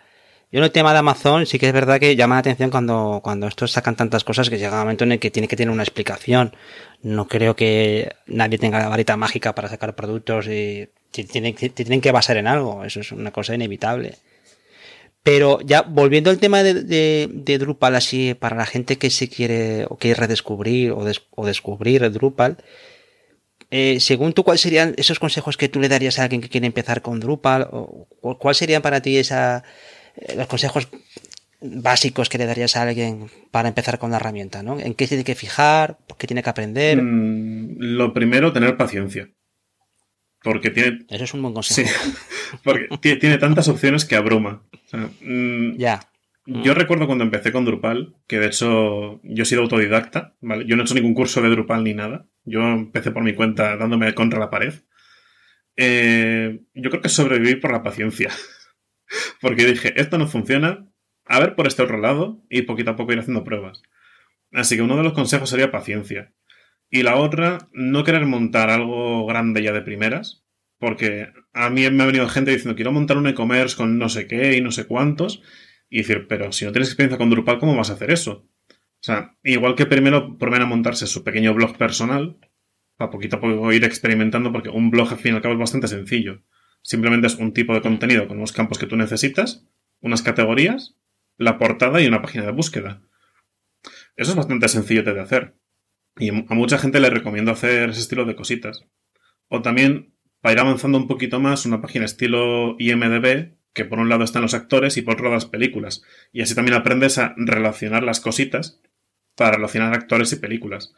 yo en el tema de Amazon sí que es verdad que llama la atención cuando, cuando estos sacan tantas cosas que llega un momento en el que tiene que tener una explicación. No creo que nadie tenga la varita mágica para sacar productos y tienen, tienen que basar en algo. Eso es una cosa inevitable. Pero ya volviendo al tema de, de, Drupal así, para la gente que se quiere o quiere redescubrir o, descubrir Drupal, eh, según tú, ¿cuáles serían esos consejos que tú le darías a alguien que quiere empezar con Drupal? ¿O ¿Cuál sería para ti esa, eh, los consejos básicos que le darías a alguien para empezar con la herramienta, ¿no? ¿En qué tiene que fijar? ¿Qué tiene que aprender? Mm, lo primero, tener paciencia. Porque tiene. Eso es un buen consejo. Sí, porque tiene tantas opciones que abruma. Mm, ya. Yo recuerdo cuando empecé con Drupal, que de hecho yo he sido autodidacta, ¿vale? Yo no he hecho ningún curso de Drupal ni nada. Yo empecé por mi cuenta dándome contra la pared. Eh, yo creo que sobreviví por la paciencia. Porque dije, esto no funciona, a ver por este otro lado y poquito a poco ir haciendo pruebas. Así que uno de los consejos sería paciencia. Y la otra, no querer montar algo grande ya de primeras, porque a mí me ha venido gente diciendo, quiero montar un e-commerce con no sé qué y no sé cuántos, y decir, pero si no tienes experiencia con Drupal, ¿cómo vas a hacer eso? O sea, igual que primero prueben a montarse su pequeño blog personal, para poquito a poco ir experimentando, porque un blog al fin y al cabo es bastante sencillo. Simplemente es un tipo de contenido con unos campos que tú necesitas, unas categorías, la portada y una página de búsqueda. Eso es bastante sencillo de hacer. Y a mucha gente le recomiendo hacer ese estilo de cositas. O también, para ir avanzando un poquito más, una página estilo IMDB, que por un lado están los actores y por otro las películas. Y así también aprendes a relacionar las cositas para relacionar actores y películas.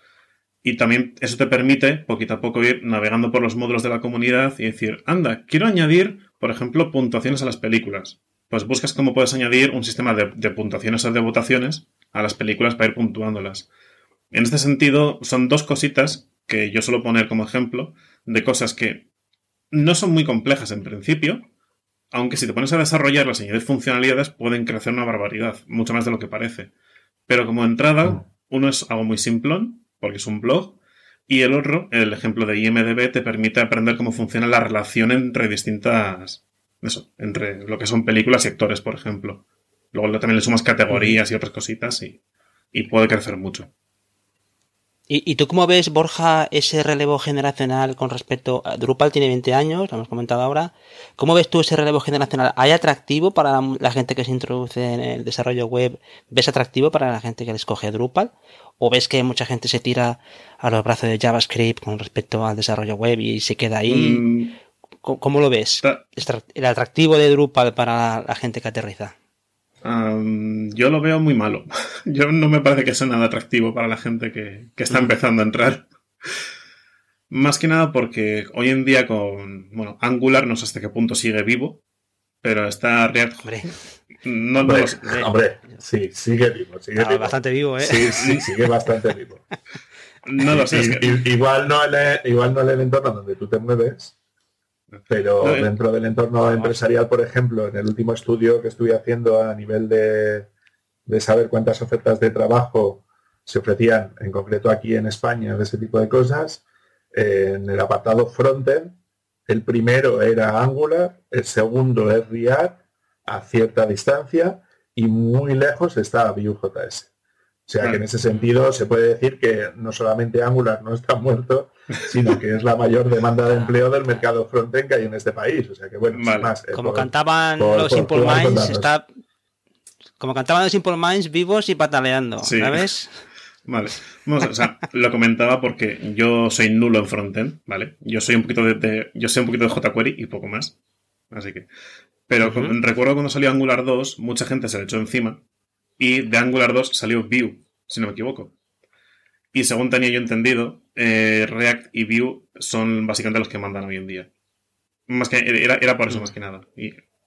Y también eso te permite, poquito a poco, ir navegando por los módulos de la comunidad y decir, anda, quiero añadir, por ejemplo, puntuaciones a las películas. Pues buscas cómo puedes añadir un sistema de, puntuaciones o de votaciones a las películas para ir puntuándolas. En este sentido, son dos cositas que yo suelo poner como ejemplo de cosas que no son muy complejas en principio, aunque si te pones a desarrollarlas y añadir funcionalidades pueden crecer una barbaridad, mucho más de lo que parece. Pero como entrada, mm. uno es algo muy simplón, porque es un blog, y el otro, el ejemplo de IMDB, te permite aprender cómo funciona la relación entre distintas. Eso, entre lo que son películas y actores, por ejemplo. Luego también le sumas categorías y otras cositas y, y puede crecer mucho. ¿Y, tú cómo ves, Borja, ese relevo generacional con respecto a Drupal? Tiene 20 años, lo hemos comentado ahora. ¿Cómo ves tú ese relevo generacional? ¿Hay atractivo para la gente que se introduce en el desarrollo web? ¿Ves atractivo para la gente que le escoge Drupal? ¿O ves que mucha gente se tira a los brazos de JavaScript con respecto al desarrollo web y se queda ahí? Mm. ¿Cómo, lo ves? ¿El atractivo de Drupal para la gente que aterriza? Yo lo veo muy malo. Yo no me parece que sea nada atractivo para la gente que, está mm. empezando a entrar. Más que nada porque hoy en día con, bueno, Angular no sé hasta qué punto sigue vivo, pero está React... Hombre. No, no hombre, sí, sigue vivo. Sigue vivo. Bastante vivo, ¿eh? Sí, sí, sigue bastante vivo. no lo sé. igual, no el, igual no el entorno donde tú te mueves, pero eh. dentro del entorno empresarial, por ejemplo, en el último estudio que estuve haciendo a nivel de, saber cuántas ofertas de trabajo se ofrecían, en concreto aquí en España, de ese tipo de cosas, en el apartado frontend, el primero era Angular, el segundo es React a cierta distancia y muy lejos está Vue.js. O sea que en ese sentido se puede decir que no solamente Angular no está muerto, sino que es la mayor demanda de empleo del mercado frontend que hay en este país. O sea que bueno, más, eh, como cantaban los Simple Minds, está como cantaban los Simple Minds vivos y pataleando, ¿sabes? Vale. o sea, lo comentaba porque yo soy nulo en frontend, ¿vale? Yo soy un poquito de, yo sé un poquito de jQuery y poco más. Así que. Pero recuerdo cuando salió Angular 2, mucha gente se le echó encima y de Angular 2 salió Vue, si no me equivoco. Y según tenía yo entendido, eh, React y Vue son básicamente los que mandan hoy en día. Más que era, por eso más que nada.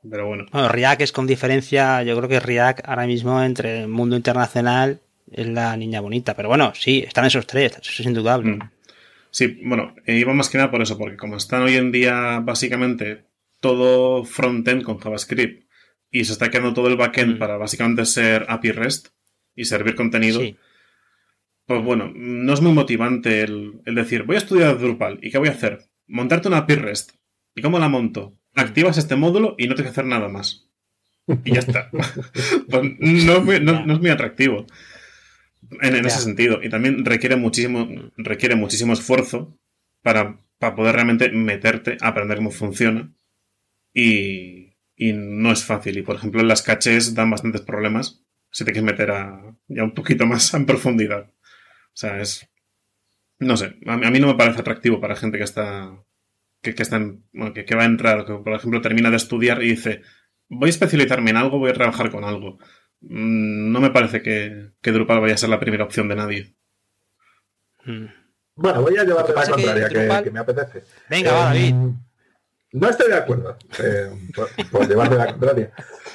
pero bueno. bueno. React es con diferencia, yo creo que React ahora mismo entre el mundo internacional es la niña bonita. Pero bueno, sí, están esos tres, eso es indudable. Mm. Sí, bueno, eh, iba más que nada por eso, porque como están hoy en día básicamente todo frontend con JavaScript y se está quedando todo el backend mm. para básicamente ser API REST y servir contenido, pues bueno, no es muy motivante el, decir, voy a estudiar Drupal y ¿qué voy a hacer? Montarte una REST. ¿Y cómo la monto? Activas este módulo y no tienes que hacer nada más. Y ya está. pues no, es muy, atractivo en, ese sentido. Y también requiere muchísimo, requiere muchísimo esfuerzo para, para poder realmente meterte a aprender cómo funciona. Y, y no es fácil. Y por ejemplo, las caches dan bastantes problemas si te quieres meter a, ya un poquito más en profundidad. O sea, es. No sé, a mí, no me parece atractivo para gente que está. que, que, está bueno, que, va a entrar, que por ejemplo termina de estudiar y dice: Voy a especializarme en algo, voy a trabajar con algo. Mm, no me parece que, que Drupal vaya a ser la primera opción de nadie. Hmm. Bueno, voy a llevarte la contraria, que, me apetece. Venga, va, David. No estoy de acuerdo, eh, por, llevarte la contraria.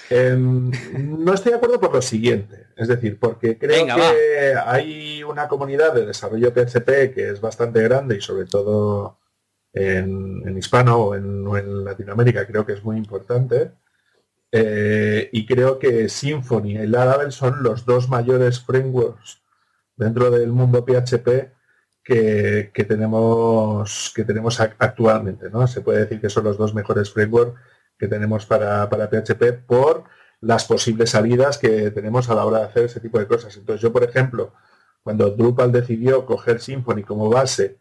Em, no estoy de acuerdo por lo siguiente, es decir, porque creo que hay una comunidad de desarrollo PHP que es bastante grande y sobre todo en, hispano o en, Latinoamérica creo que es muy importante. Eh, y creo que Symfony y Laravel son los dos mayores frameworks dentro del mundo PHP que, tenemos, que tenemos actualmente. ¿no? Se puede decir que son los dos mejores frameworks que tenemos para, para PHP por las posibles salidas que tenemos a la hora de hacer ese tipo de cosas. Entonces yo, por ejemplo, cuando Drupal decidió coger Symfony como base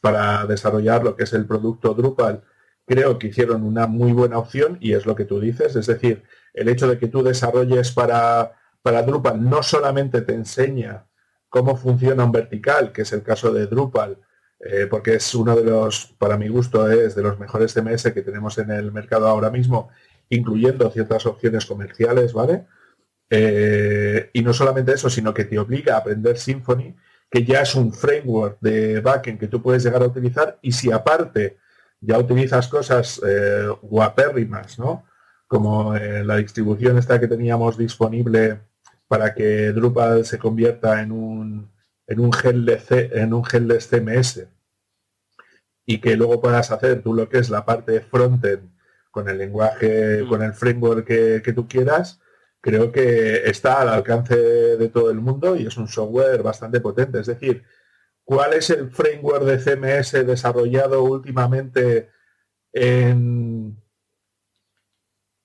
para desarrollar lo que es el producto Drupal, creo que hicieron una muy buena opción y es lo que tú dices. Es decir, el hecho de que tú desarrolles para, para Drupal no solamente te enseña cómo funciona un vertical, que es el caso de Drupal, eh, porque es uno de los, para mi gusto, es de los mejores CMS que tenemos en el mercado ahora mismo, incluyendo ciertas opciones comerciales, ¿vale? Eh, y no solamente eso, sino que te obliga a aprender Symfony, que ya es un framework de backend que tú puedes llegar a utilizar, y si aparte ya utilizas cosas eh, guapérrimas, ¿no? Como la distribución esta que teníamos disponible para que Drupal se convierta en un, en un, en un CMS y que luego puedas hacer tú lo que es la parte frontend con el lenguaje, mm. con el framework que, tú quieras, creo que está al alcance de todo el mundo y es un software bastante potente. Es decir, ¿cuál es el framework de CMS desarrollado últimamente en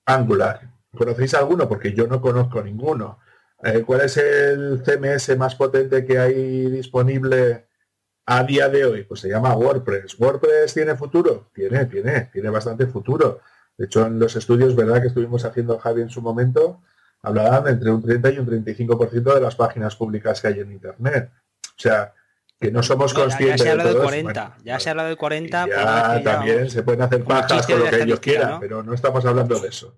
Angular? ¿Conocéis alguno? Porque yo no conozco ninguno. Eh, ¿Cuál es el CMS más potente que hay disponible a día de hoy? Pues se llama WordPress. ¿WordPress tiene futuro? Tiene, tiene, tiene bastante futuro. De hecho, en los estudios, ¿verdad?, que estuvimos haciendo Javi en su momento, hablaban entre un 30 y un 35% de las páginas públicas que hay en Internet. O sea, que no somos conscientes ya se habla de, 40, ya se habla de 40. Ya, también se pueden hacer pajas con lo que ellos quieran, pero no estamos hablando de eso.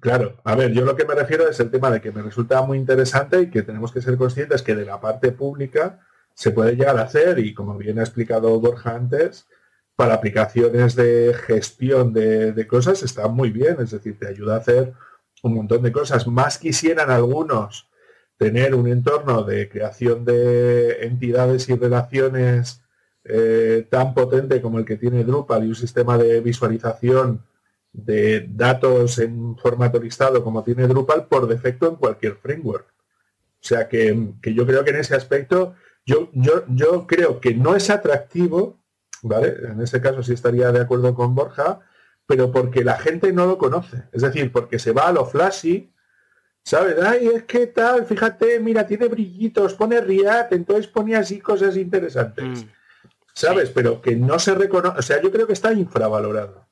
Claro, a ver, yo lo que me refiero es el tema de que me resulta muy interesante y que tenemos que ser conscientes que de la parte pública se puede llegar a hacer y como bien ha explicado Borja antes, para aplicaciones de gestión de, cosas está muy bien, es decir, te ayuda a hacer un montón de cosas. Más quisieran algunos tener un entorno de creación de entidades y relaciones eh, tan potente como el que tiene Drupal y un sistema de visualización de datos en formato listado como tiene Drupal por defecto en cualquier framework. O sea que, yo creo que en ese aspecto, yo, yo, yo creo que no es atractivo, ¿vale? En ese caso sí estaría de acuerdo con Borja, pero porque la gente no lo conoce. Es decir, porque se va a lo flashy, ¿sabes? Ay, es que tal, fíjate, mira, tiene brillitos, pone React, entonces pone así cosas interesantes. Mm. ¿Sabes? Pero que no se reconoce, o sea, yo creo que está infravalorado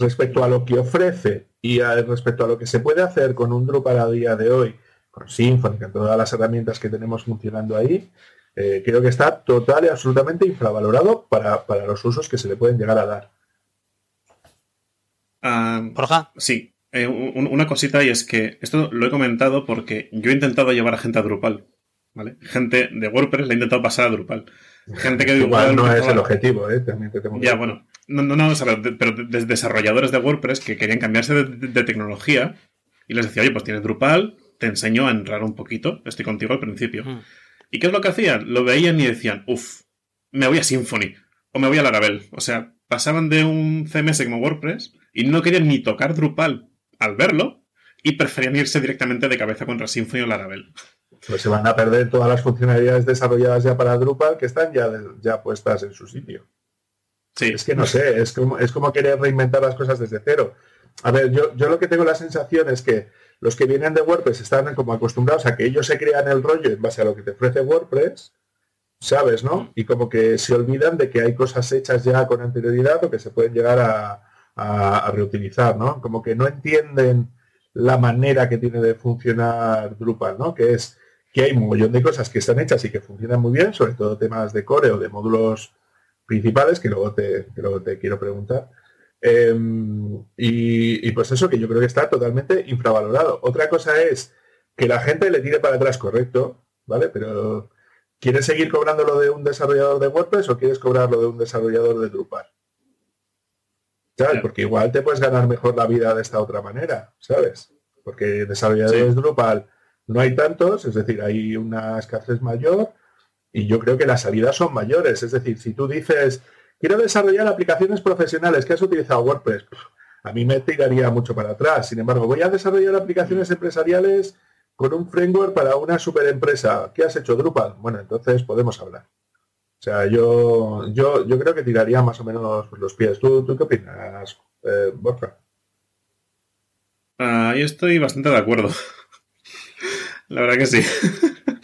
respecto a lo que ofrece y respecto a lo que se puede hacer con un Drupal a día de hoy, con Symfony, con todas las herramientas que tenemos funcionando ahí, eh, creo que está total y absolutamente infravalorado para, los usos que se le pueden llegar a dar. Uh, Sí, eh, una cosita y es que esto lo he comentado porque yo he intentado llevar a gente a Drupal, ¿vale? Gente de WordPress le he intentado pasar a Drupal. Gente que Igual no es el objetivo, ¿eh? También te tengo Ya, bueno, no, no, no, pero de desarrolladores de WordPress que querían cambiarse de, tecnología y les decía, oye, pues tienes Drupal, te enseño a entrar un poquito, estoy contigo al principio. ¿Y qué es lo que hacían? Lo veían y decían, uff, me voy a Symfony o me voy a Laravel. O sea, pasaban de un CMS como WordPress y no querían ni tocar Drupal al verlo y preferían irse directamente de cabeza contra Symfony o Laravel. Pues se van a perder todas las funcionalidades desarrolladas ya para Drupal que están ya, ya puestas en su sitio. Sí. Es que no sé, es como, es como querer reinventar las cosas desde cero. A ver, yo, yo lo que tengo la sensación es que los que vienen de WordPress están como acostumbrados a que ellos se crean el rollo en base a lo que te ofrece WordPress, ¿sabes? ¿no? Y como que se olvidan de que hay cosas hechas ya con anterioridad o que se pueden llegar a, reutilizar, ¿no? Como que no entienden la manera que tiene de funcionar Drupal, ¿no? Que es que hay un montón de cosas que están hechas y que funcionan muy bien, sobre todo temas de core o de módulos principales, que luego te, que luego te quiero preguntar. Em, y, pues eso que yo creo que está totalmente infravalorado. Otra cosa es que la gente le tire para atrás, correcto, ¿vale? Pero ¿quieres seguir cobrándolo de un desarrollador de WordPress o quieres cobrarlo de un desarrollador de Drupal? ¿Sabes? Porque igual te puedes ganar mejor la vida de esta otra manera, ¿sabes? Porque desarrolladores de Drupal no hay tantos, es decir, hay una escasez mayor y yo creo que las salidas son mayores. Es decir, si tú dices, Quiero desarrollar aplicaciones profesionales que has utilizado WordPress. A mí me tiraría mucho para atrás. Sin embargo, voy a desarrollar aplicaciones empresariales con un framework para una superempresa. ¿Qué has hecho, Drupal? Bueno, entonces podemos hablar. O sea, yo, yo, yo creo que tiraría más o menos los pies. ¿Tú, qué opinas, eh, Borja? Ahí estoy bastante de acuerdo. La verdad que sí.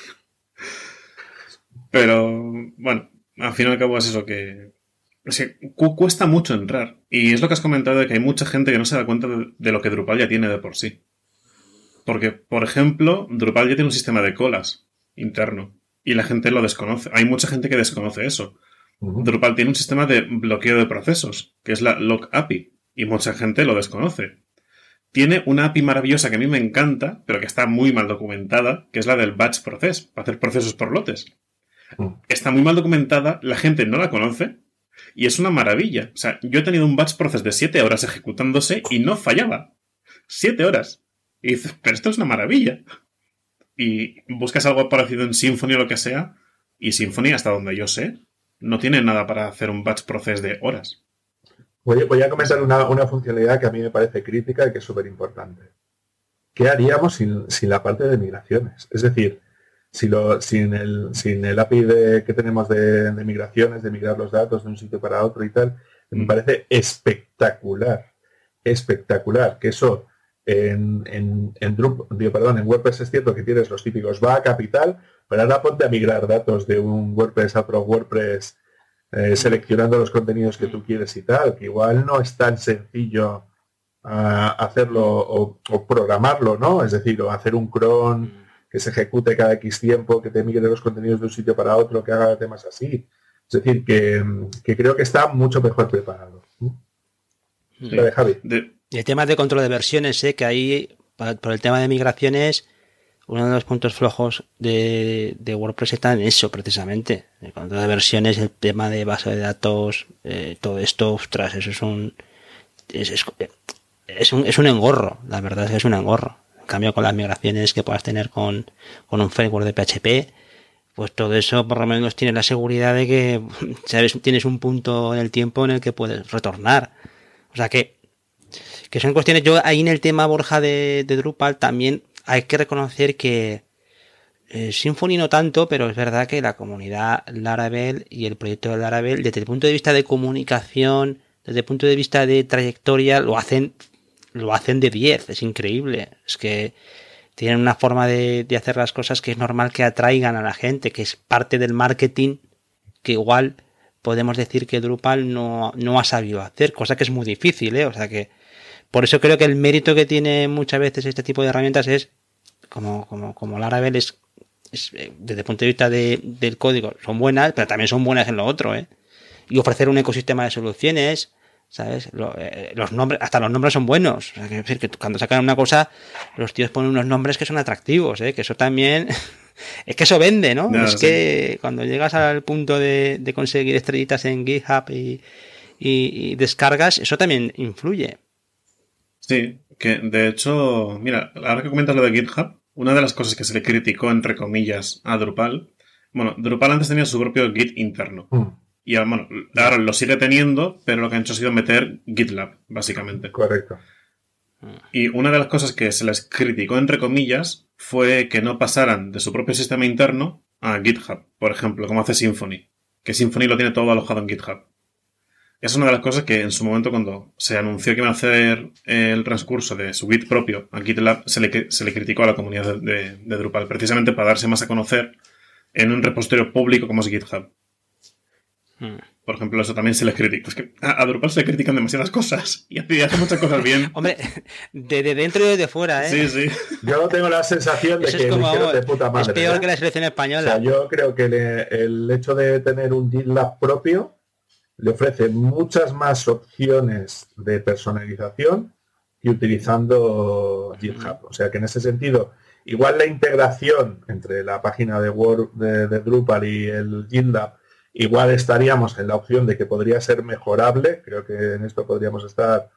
Pero, bueno, al fin y al cabo es eso que o sea, cuesta mucho entrar. Y es lo que has comentado de que hay mucha gente que no se da cuenta de, lo que Drupal ya tiene de por sí. Porque, por ejemplo, Drupal ya tiene un sistema de colas interno. Y la gente lo desconoce. Hay mucha gente que desconoce eso. Drupal tiene un sistema de bloqueo de procesos, que es la Lock API. Y mucha gente lo desconoce. Tiene una API maravillosa que a mí me encanta, pero que está muy mal documentada, que es la del batch process, para hacer procesos por lotes. Está muy mal documentada, la gente no la conoce, y es una maravilla. O sea, yo he tenido un batch process de 7 horas ejecutándose y no fallaba. 7 horas. Y dices, pero esto es una maravilla. Y buscas algo parecido en Symfony o lo que sea, y Symfony, hasta donde yo sé, no tiene nada para hacer un batch process de horas. Voy, a comentar una, funcionalidad que a mí me parece crítica y que es súper importante. ¿Qué haríamos sin, sin la parte de migraciones? Es decir, sin, el, sin el API de, que tenemos de, migraciones, de migrar los datos de un sitio para otro y tal, me mm. parece espectacular, espectacular, que eso en, en, en, perdón, en WordPress es cierto que tienes los típicos va a capital, pero ahora ponte a migrar datos de un WordPress a otro WordPress eh, seleccionando los contenidos que tú quieres y tal, que igual no es tan sencillo ah, hacerlo o, o, programarlo, ¿no? Es decir, o hacer un cron mm que se ejecute cada X tiempo, que te migre los contenidos de un sitio para otro, que haga temas así. Es decir, que, creo que está mucho mejor preparado. Y el tema de control de versiones, sé que ahí, por el tema de migraciones, uno de los puntos flojos de, WordPress está en eso, precisamente. El control de versiones, el tema de base de datos, eh, todo esto, ostras, eso es un, es, es, un, es un engorro, la verdad es que es un engorro cambio con las migraciones que puedas tener con, un framework de PHP, pues todo eso por lo menos tiene la seguridad de que sabes tienes un punto en el tiempo en el que puedes retornar. O sea que, que son cuestiones. Yo ahí en el tema Borja de, Drupal también hay que reconocer que eh, Symfony no tanto, pero es verdad que la comunidad Laravel y el proyecto de Laravel, desde el punto de vista de comunicación, desde el punto de vista de trayectoria, lo hacen lo hacen de 10, es increíble. Es que tienen una forma de, hacer las cosas que es normal que atraigan a la gente, que es parte del marketing que igual podemos decir que Drupal no, no ha sabido hacer, cosa que es muy difícil, ¿eh? O sea que por eso creo que el mérito que tiene muchas veces este tipo de herramientas es, como, como, como Laravel es, eh, desde el punto de vista del código, son buenas, pero también son buenas en lo otro, ¿eh? Y ofrecer un ecosistema de soluciones, ¿sabes? Eh, los nombres, hasta los nombres son buenos. O sea, que decir que cuando sacan una cosa, los tíos ponen unos nombres que son atractivos, ¿eh? Que eso también, es que eso vende, ¿no? es que cuando llegas al punto de, conseguir estrellitas en GitHub y, y, descargas, eso también influye. Sí, que de hecho, mira, ahora que comentas lo de GitHub, una de las cosas que se le criticó, entre comillas, a Drupal Bueno, Drupal antes tenía su propio Git interno. Mm, Y bueno, ahora lo sigue teniendo, pero lo que han hecho ha sido meter GitLab, básicamente. correcto. Y una de las cosas que se les criticó, entre comillas, fue que no pasaran de su propio sistema interno a GitHub, por ejemplo, como hace Symfony. Que Symfony lo tiene todo alojado en GitHub. Es una de las cosas que en su momento, cuando se anunció que iban a hacer el transcurso de su Git propio a GitLab, se le, se le criticó a la comunidad de, de- de Drupal, precisamente para darse más a conocer en un repositorio público como es GitHub. Mm. Por ejemplo, eso también se les critica. Es que a, a Drupal se le critican demasiadas cosas y hace, muchas cosas bien. Hombre, de, de dentro y de fuera, ¿eh? Sí, sí. Yo tengo la sensación de Eso que es como de puta es madre. peor ¿eh? que la selección O española. sea, yo creo que le- el hecho de tener un GitLab propio le ofrece muchas más opciones de personalización que utilizando GitHub. O sea que en ese sentido, igual la integración entre la página de Word de, de Drupal y el GitLab, igual estaríamos en la opción de que podría ser mejorable. Creo que en esto podríamos estar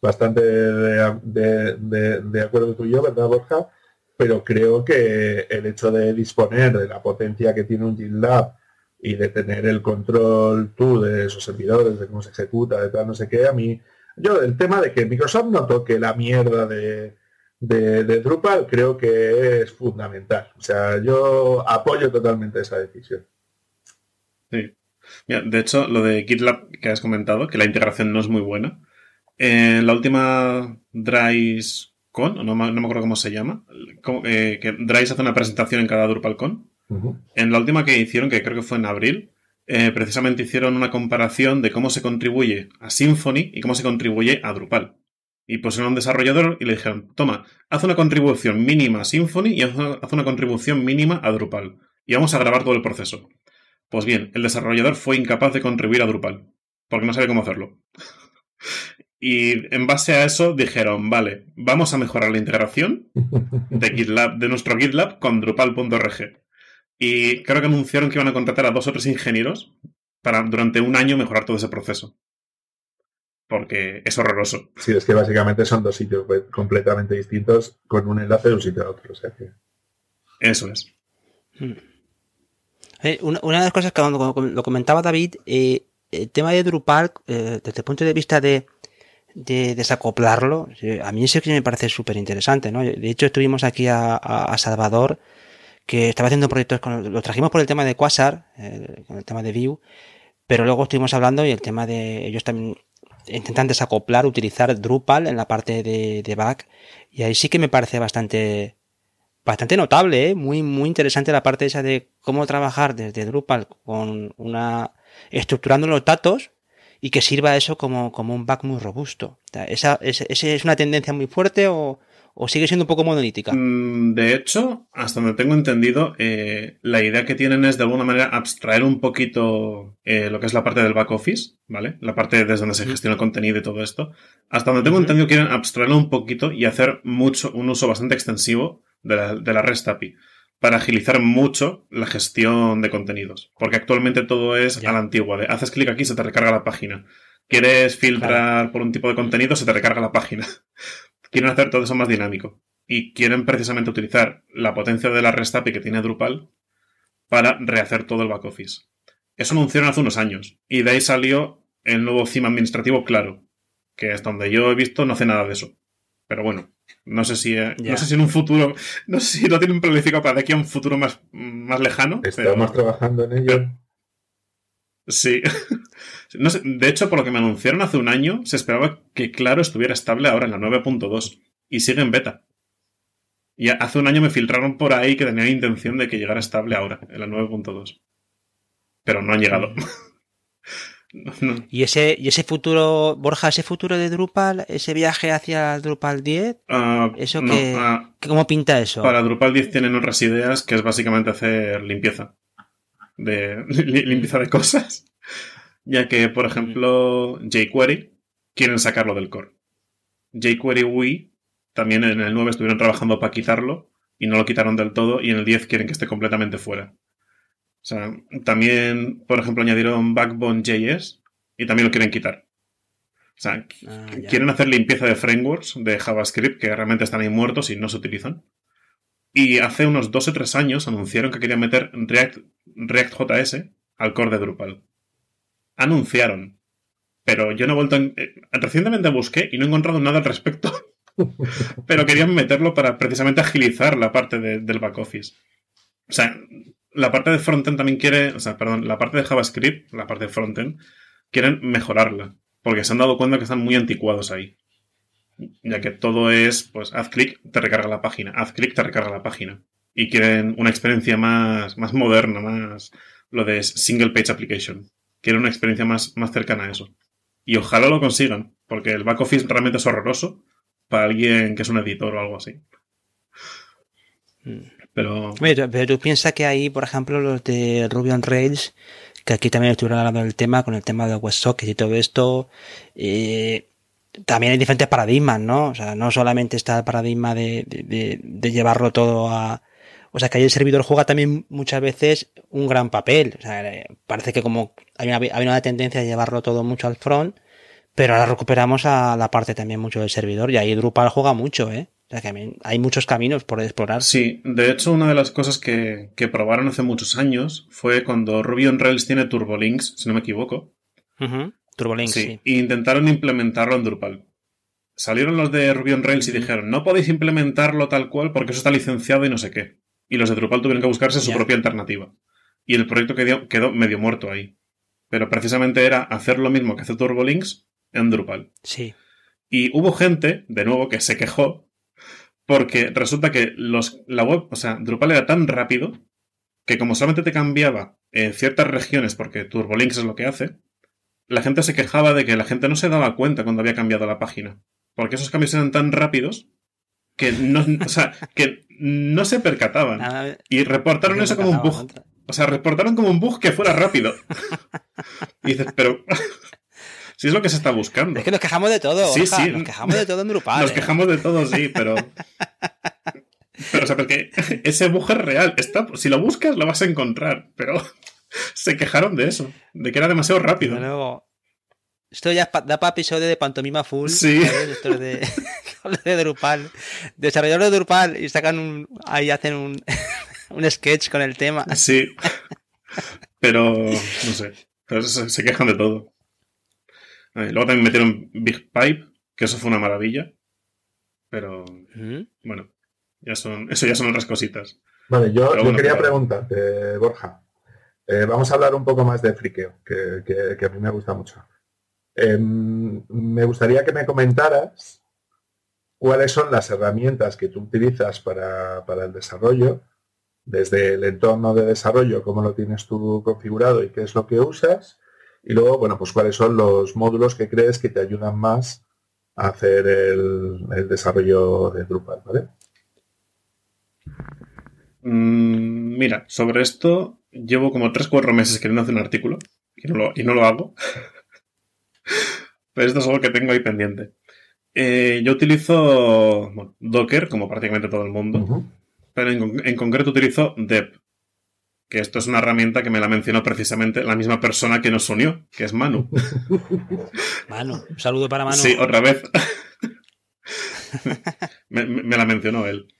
bastante de, acuerdo tú y yo, ¿verdad, Borja? Pero creo que el hecho de disponer de la potencia que tiene un GitLab y de tener el control tú de esos servidores, de cómo se ejecuta, de tal, no sé qué, a mí, yo el tema de que Microsoft no toque la mierda de, de, de Drupal creo que es fundamental. O sea, yo apoyo totalmente esa decisión. Sí. Mira, de hecho, lo de GitLab que has comentado, que la integración no es muy buena. En la última DriceCon, o no, me- no me acuerdo cómo se llama, como, eh, que Drice hace una presentación en cada DrupalCon. En la última que hicieron, que creo que fue en abril, eh, precisamente hicieron una comparación de cómo se contribuye a Symfony y cómo se contribuye a Drupal. Y pusieron a un desarrollador y le dijeron, toma, haz una contribución mínima a Symfony y haz una, haz una contribución mínima a Drupal. Y vamos a grabar todo el proceso. Pues bien, el desarrollador fue incapaz de contribuir a Drupal, porque no sabe cómo hacerlo. y en base a eso dijeron, vale, vamos a mejorar la integración de GitLab, de nuestro GitLab con Drupal.org. Y creo que anunciaron que iban a contratar a dos o tres ingenieros para durante un año mejorar todo ese proceso. Porque es horroroso. Sí, es que básicamente son dos sitios web completamente distintos con un enlace de un sitio a otro. O sea que... Eso es. Eh, una, una de las cosas que lo comentaba David, eh, el tema de Drupal, eh, desde el punto de vista de, de desacoplarlo, eh, a mí eso que me parece súper interesante, ¿no? De hecho, estuvimos aquí a, Salvador, que estaba haciendo proyectos con, lo trajimos por el tema de Quasar, eh, el tema de Vue, pero luego estuvimos hablando y el tema de ellos también intentan desacoplar, utilizar Drupal en la parte de back, y ahí sí que me parece bastante, bastante notable, ¿eh? muy, muy interesante la parte esa de cómo trabajar desde Drupal con una, estructurando los datos y que sirva eso como, como un back muy robusto. O sea, ¿Esa, ese es una tendencia muy fuerte o, o sigue siendo un poco monolítica? Mm, De hecho, hasta donde tengo entendido, eh, la idea que tienen es de alguna manera abstraer un poquito eh, lo que es la parte del back office, ¿vale? La parte desde donde se gestiona el contenido y todo esto. Hasta donde tengo entendido quieren abstraerlo un poquito y hacer mucho, un uso bastante extensivo de la, de la REST API para agilizar mucho la gestión de contenidos. Porque actualmente todo es Ya. a la antigua, de haces clic aquí, se te recarga la página. Quieres filtrar por un tipo de contenido, se te recarga la página. quieren hacer todo eso más dinámico. Y quieren precisamente utilizar la potencia de la REST API que tiene Drupal para rehacer todo el back office. Eso anunciaron hace unos años. Y de ahí salió el nuevo CIM administrativo Claro. Que hasta donde yo he visto no hace nada de eso. Pero bueno, no sé si, eh, Ya. no sé si en un futuro, no sé si lo tienen planificado para de aquí a un futuro más, más lejano. pero- Estamos trabajando en ello. Sí. No sé, de hecho, por lo que me anunciaron hace un año, se esperaba que Claro estuviera estable ahora en la 9.2 y sigue en beta. Y hace un año me filtraron por ahí que tenían intención de que llegara estable ahora, en la 9.2. Pero no han llegado. Y ese, y ese futuro, Borja, ese futuro de Drupal, ese viaje hacia Drupal 10, Ah, Eso no, que- ah, ¿cómo pinta eso? para Drupal 10 tienen otras ideas que es básicamente hacer limpieza. De li- limpieza de cosas. Ya que, por ejemplo, jQuery quieren sacarlo del core. jQuery UI también en el 9 estuvieron trabajando para quitarlo y no lo quitaron del todo y en el 10 quieren que esté completamente fuera. O sea, también, por ejemplo, añadieron Backbone.js y también lo quieren quitar. O sea, Ah, quieren hacer limpieza de frameworks de JavaScript que realmente están ahí muertos y no se utilizan. Y hace unos dos o tres años anunciaron que querían meter React, React.js al core de Drupal. Anunciaron. Pero yo no he vuelto. En... Eh, recientemente busqué y no he encontrado nada al respecto. Pero querían meterlo para precisamente agilizar la parte del back office. O sea, la parte de frontend también quiere. O sea, perdón, la parte de JavaScript, la parte de frontend, quieren mejorarla. Porque se han dado cuenta que están muy anticuados ahí. Ya que todo es, pues, haz clic, te recarga la página. Haz clic, te recarga la página. Y quieren una experiencia más, más moderna, más lo de single page application. Quieren una experiencia más, más cercana a eso. Y ojalá lo consigan, porque el back office realmente es horroroso para alguien que es un editor o algo así. Mm. Pero... Pero, tú piensas que ahí, por ejemplo, los de Ruby on Rails, que aquí también estuvieron hablando del tema, con el tema de WebSockets y todo esto, eh, también hay diferentes paradigmas, ¿no? O sea, no solamente está el paradigma de, de, llevarlo todo a... O sea, que ahí el servidor juega también muchas veces un gran papel. O sea, eh, parece que como hay una, hay una tendencia a llevarlo todo mucho al front, pero ahora recuperamos a la parte también mucho del servidor y ahí Drupal juega mucho, ¿eh? O sea, que hay muchos caminos por explorar. Sí, de hecho, una de las cosas que, que probaron hace muchos años fue cuando Ruby on Rails tiene Turbolinks, si no me equivoco. Turbolinks, sí. E intentaron implementarlo en Drupal. Salieron los de Ruby on Rails y dijeron, no podéis implementarlo tal cual porque eso está licenciado y no sé qué. Y los de Drupal tuvieron que buscarse su propia alternativa. Y el proyecto quedó, quedó medio muerto ahí. Pero precisamente era hacer lo mismo que hace Turbolinks en Drupal. Sí. Y hubo gente, de nuevo, que se quejó porque resulta que los, la web, o sea, Drupal era tan rápido que como solamente te cambiaba en ciertas regiones, porque Turbolinks es lo que hace, la gente se quejaba de que la gente no se daba cuenta cuando había cambiado la página. Porque esos cambios eran tan rápidos que no, o sea, que no se percataban. y reportaron eso como un bug. O sea, reportaron como un bug que fuera rápido. y dices, pero. Si es lo que se está buscando. Es que nos quejamos de todo. Sí, sí. Nos quejamos de todo en Drupal. Nos ¿eh? quejamos de todo, sí, pero. Pero, o sea, porque ese bug es real. Está, si lo buscas, lo vas a encontrar. Pero se quejaron de eso, de que era demasiado rápido. Esto ya da para episodio de pantomima full. Sí. Esto de, de Drupal. Desarrolladores de Drupal y sacan un. Ahí hacen un, un sketch con el tema. Sí. Pero, no sé. se, quejan de todo. Luego también metieron Big Pipe, que eso fue una maravilla. Pero, bueno, ya son, eso ya son otras cositas. Vale, yo, quería preguntarte, Borja. Eh, vamos a hablar un poco más de friqueo, que a mí me gusta mucho. Em, me gustaría que me comentaras cuáles son las herramientas que tú utilizas para, el desarrollo, desde el entorno de desarrollo, cómo lo tienes tú configurado y qué es lo que usas, y luego, bueno, pues cuáles son los módulos que crees que te ayudan más a hacer el, desarrollo de Drupal, ¿vale? Mm, mira, sobre esto llevo como 3-4 meses queriendo hacer un artículo y no lo hago. Pero esto es algo que tengo ahí pendiente. Eh, yo utilizo Docker, como prácticamente todo el mundo, pero en, concreto utilizo Dep, que esto es una herramienta que me la mencionó precisamente la misma persona que nos unió, que es Manu. Manu, un saludo para Manu. Sí, otra vez. me, la mencionó él.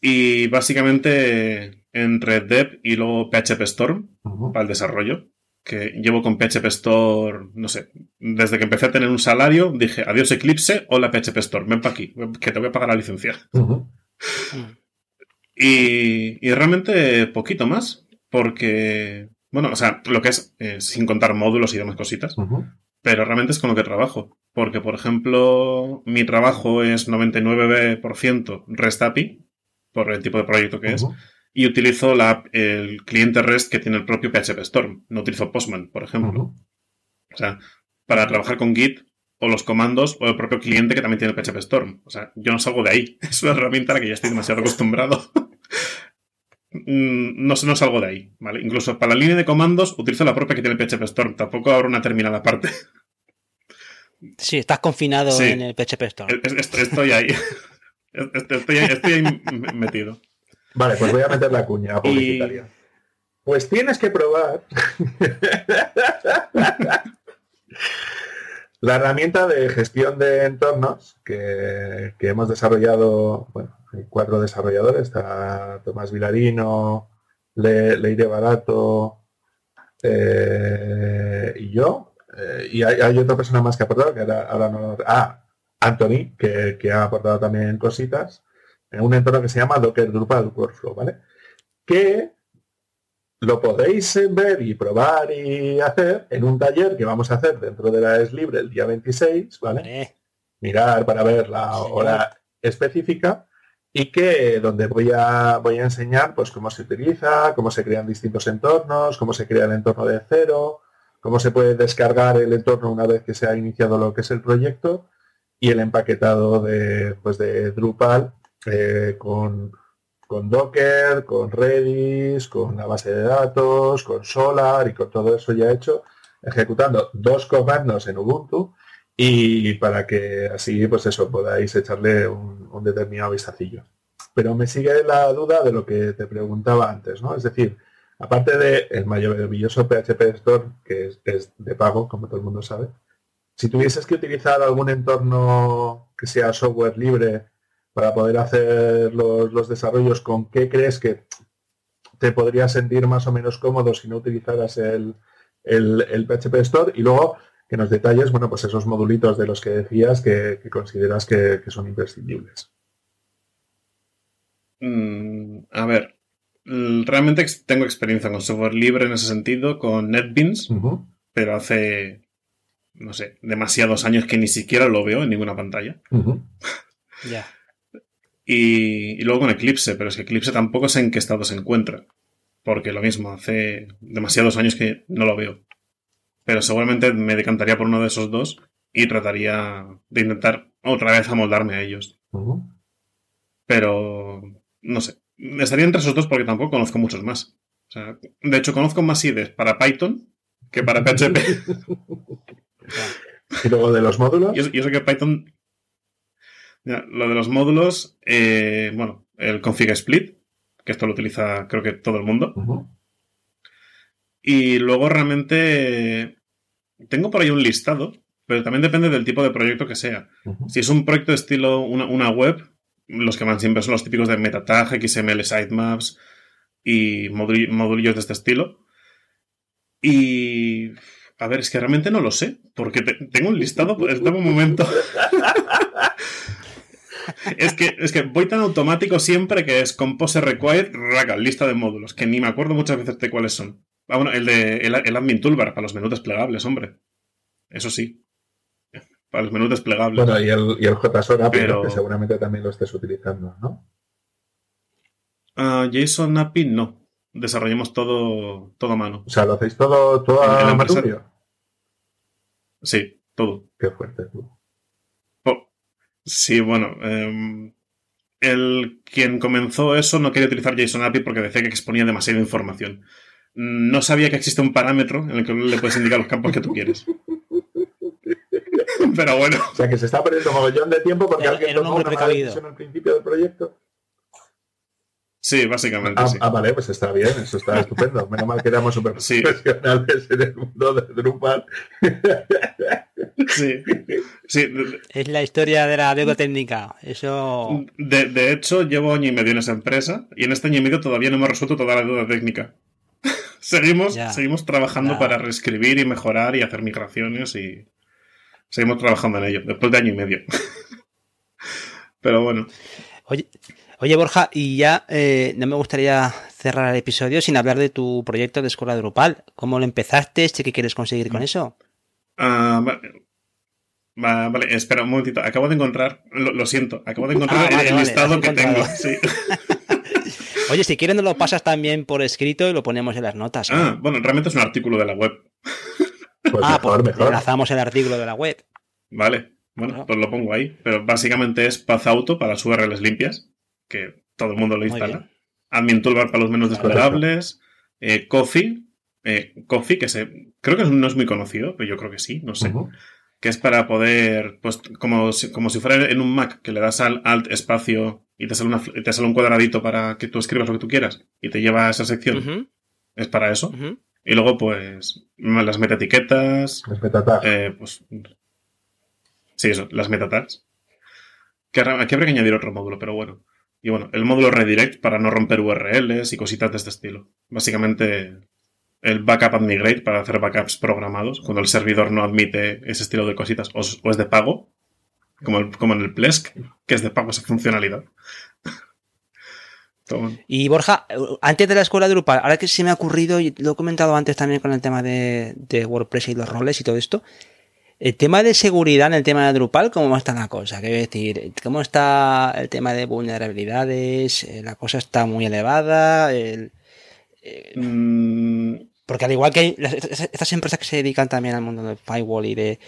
Y básicamente entre Dep y luego PHP Storm para el desarrollo que llevo con PHP Store, no sé, desde que empecé a tener un salario, dije, adiós Eclipse, hola PHP Store, ven para aquí, que te voy a pagar la licencia. y, realmente poquito más, porque, bueno, o sea, lo que es, eh, sin contar módulos y demás cositas, pero realmente es con lo que trabajo. Porque, por ejemplo, mi trabajo es 99% REST API, por el tipo de proyecto que es y utilizo la, el cliente REST que tiene el propio PHP Storm. No utilizo Postman, por ejemplo. O sea, para trabajar con Git o los comandos o el propio cliente que también tiene el PHP Storm. O sea, yo no salgo de ahí. Es una herramienta a la que ya estoy demasiado acostumbrado. Mm, no, no salgo de ahí, ¿vale? Incluso para la línea de comandos utilizo la propia que tiene el PHP Storm. Tampoco abro una terminal aparte. Sí, estás confinado en el PHP Storm. Estoy ahí. Estoy, estoy ahí metido. Vale, pues voy a meter la cuña publicitaria. Pues tienes que probar la herramienta de gestión de entornos que, hemos desarrollado, bueno, cuatro desarrolladores, está Tomás Vilarino, Le, Leire Barato eh, y yo. Eh, y hay, otra persona más que ha aportado, que ahora, no... Ah, Anthony, que, que, ha aportado también cositas en un entorno que se llama Docker Drupal Workflow, ¿vale? Que lo podéis ver y probar y hacer en un taller que vamos a hacer dentro de la Es Libre el día 26, ¿vale? Mirar para ver la hora específica y que donde voy a voy a enseñar pues cómo se utiliza, cómo se crean distintos entornos, cómo se crea el entorno de cero, cómo se puede descargar el entorno una vez que se ha iniciado lo que es el proyecto y el empaquetado de pues de Drupal eh, con con Docker, con Redis, con la base de datos, con Solar y con todo eso ya hecho, ejecutando dos comandos en Ubuntu y para que así, pues eso, podáis echarle un, determinado vistacillo. Pero me sigue la duda de lo que te preguntaba antes, ¿no? Es decir, aparte de el maravilloso PHP Store, que es, de pago, como todo el mundo sabe, si tuvieses que utilizar algún entorno que sea software libre para poder hacer los, desarrollos, ¿con qué crees que te podrías sentir más o menos cómodo si no utilizaras el, el, PHP Store? Y luego que nos detalles, bueno, pues esos modulitos de los que decías que, consideras que, son imprescindibles. Mm, a ver, realmente tengo experiencia con software libre en ese sentido, con NetBeans, pero hace, no sé, demasiados años que ni siquiera lo veo en ninguna pantalla. Ya. Y, luego con Eclipse, pero es que Eclipse tampoco sé en qué estado se encuentra. Porque lo mismo, hace demasiados años que no lo veo. Pero seguramente me decantaría por uno de esos dos y trataría de intentar otra vez amoldarme a ellos. Pero, no sé. Estaría entre esos dos porque tampoco conozco muchos más. de hecho, conozco más IDEs para Python que para PHP. ¿Y luego de los módulos? Yo, yo sé que Python lo de los módulos, eh, bueno, el config split, que esto lo utiliza creo que todo el mundo. Y luego realmente tengo por ahí un listado, pero también depende del tipo de proyecto que sea. Si es un proyecto de estilo una, web, los que van siempre son los típicos de metatag, XML sitemaps y modulillos de este estilo. Y a ver, es que realmente no lo sé, porque tengo un listado, pues, un momento. es, que, es que voy tan automático siempre que es Compose Required, raga, lista de módulos, que ni me acuerdo muchas veces de cuáles son. Ah, bueno, el de el, Admin Toolbar para los menús desplegables, hombre. Eso sí. Para los menús desplegables. Bueno, y el, y el JSON Pero... que seguramente también lo estés utilizando, ¿no? Uh, JSON API no. Desarrollamos todo, todo a mano. O sea, lo hacéis todo, todo a mano. Sí, todo. Qué fuerte tú. Sí, bueno. Em, el quien comenzó eso no quería utilizar JSON API porque decía que exponía demasiada información. No sabía que existe un parámetro en el que le puedes indicar los campos que tú quieres. Pero bueno. O sea que se está perdiendo un mogollón de tiempo porque alguien tomó una decisión al principio del proyecto. Sí, básicamente. Ah, sí. ah, vale, pues está bien, eso está estupendo. Menos mal que éramos súper profesionales en el mundo de Drupal. Sí, sí. Es la historia de la deuda técnica. Eso. De, hecho, llevo año y medio en esa empresa y en este año y medio todavía no hemos resuelto toda la deuda técnica. Seguimos, seguimos trabajando para reescribir y mejorar y hacer migraciones y seguimos trabajando en ello después de año y medio. Pero bueno. Oye, Oye, Borja, y ya eh, no me gustaría cerrar el episodio sin hablar de tu proyecto de escuela Drupal. ¿Cómo lo empezaste? ¿Qué quieres conseguir con eso? Ah, vale. espera un momentito. Acabo de encontrar, lo, siento, acabo de encontrar ah, el, listado que tengo. Oye, si quieres nos lo pasas también por escrito y lo ponemos en las notas. ¿eh? Ah, bueno, realmente es un artículo de la web. Pues ah, mejor, pues enlazamos el artículo de la web. Vale, bueno, pues lo pongo ahí. Pero básicamente es Paz Auto para las URLs limpias que todo el mundo lo instala. Admin Toolbar para los menús desplegables. Eh, Coffee, eh, Coffee, que se, creo que no es muy conocido, pero yo creo que sí, no sé. Que es para poder, pues, como si, como si fuera en un Mac, que le das al Alt espacio y te sale, una, te sale un cuadradito para que tú escribas lo que tú quieras y te lleva a esa sección. Es para eso. Y luego, pues, las metaetiquetas. Las metatags. Eh, pues, sí, eso, las metatags. Que aquí habría que añadir otro módulo, pero bueno. Y bueno, el módulo redirect para no romper URLs y cositas de este estilo. Básicamente el backup and migrate para hacer backups programados cuando el servidor no admite ese estilo de cositas o, es de pago, como, como en el Plesk, que es de pago esa funcionalidad. Y Borja, antes de la escuela de Drupal, ahora que se me ha ocurrido, y lo he comentado antes también con el tema de, WordPress y los roles y todo esto, el tema de seguridad en el tema de Drupal, ¿cómo está la cosa? Quiero decir, ¿cómo está el tema de vulnerabilidades? Eh, ¿La cosa está muy elevada? Eh, mm. Porque al igual que estas empresas que se dedican también al mundo del firewall y de,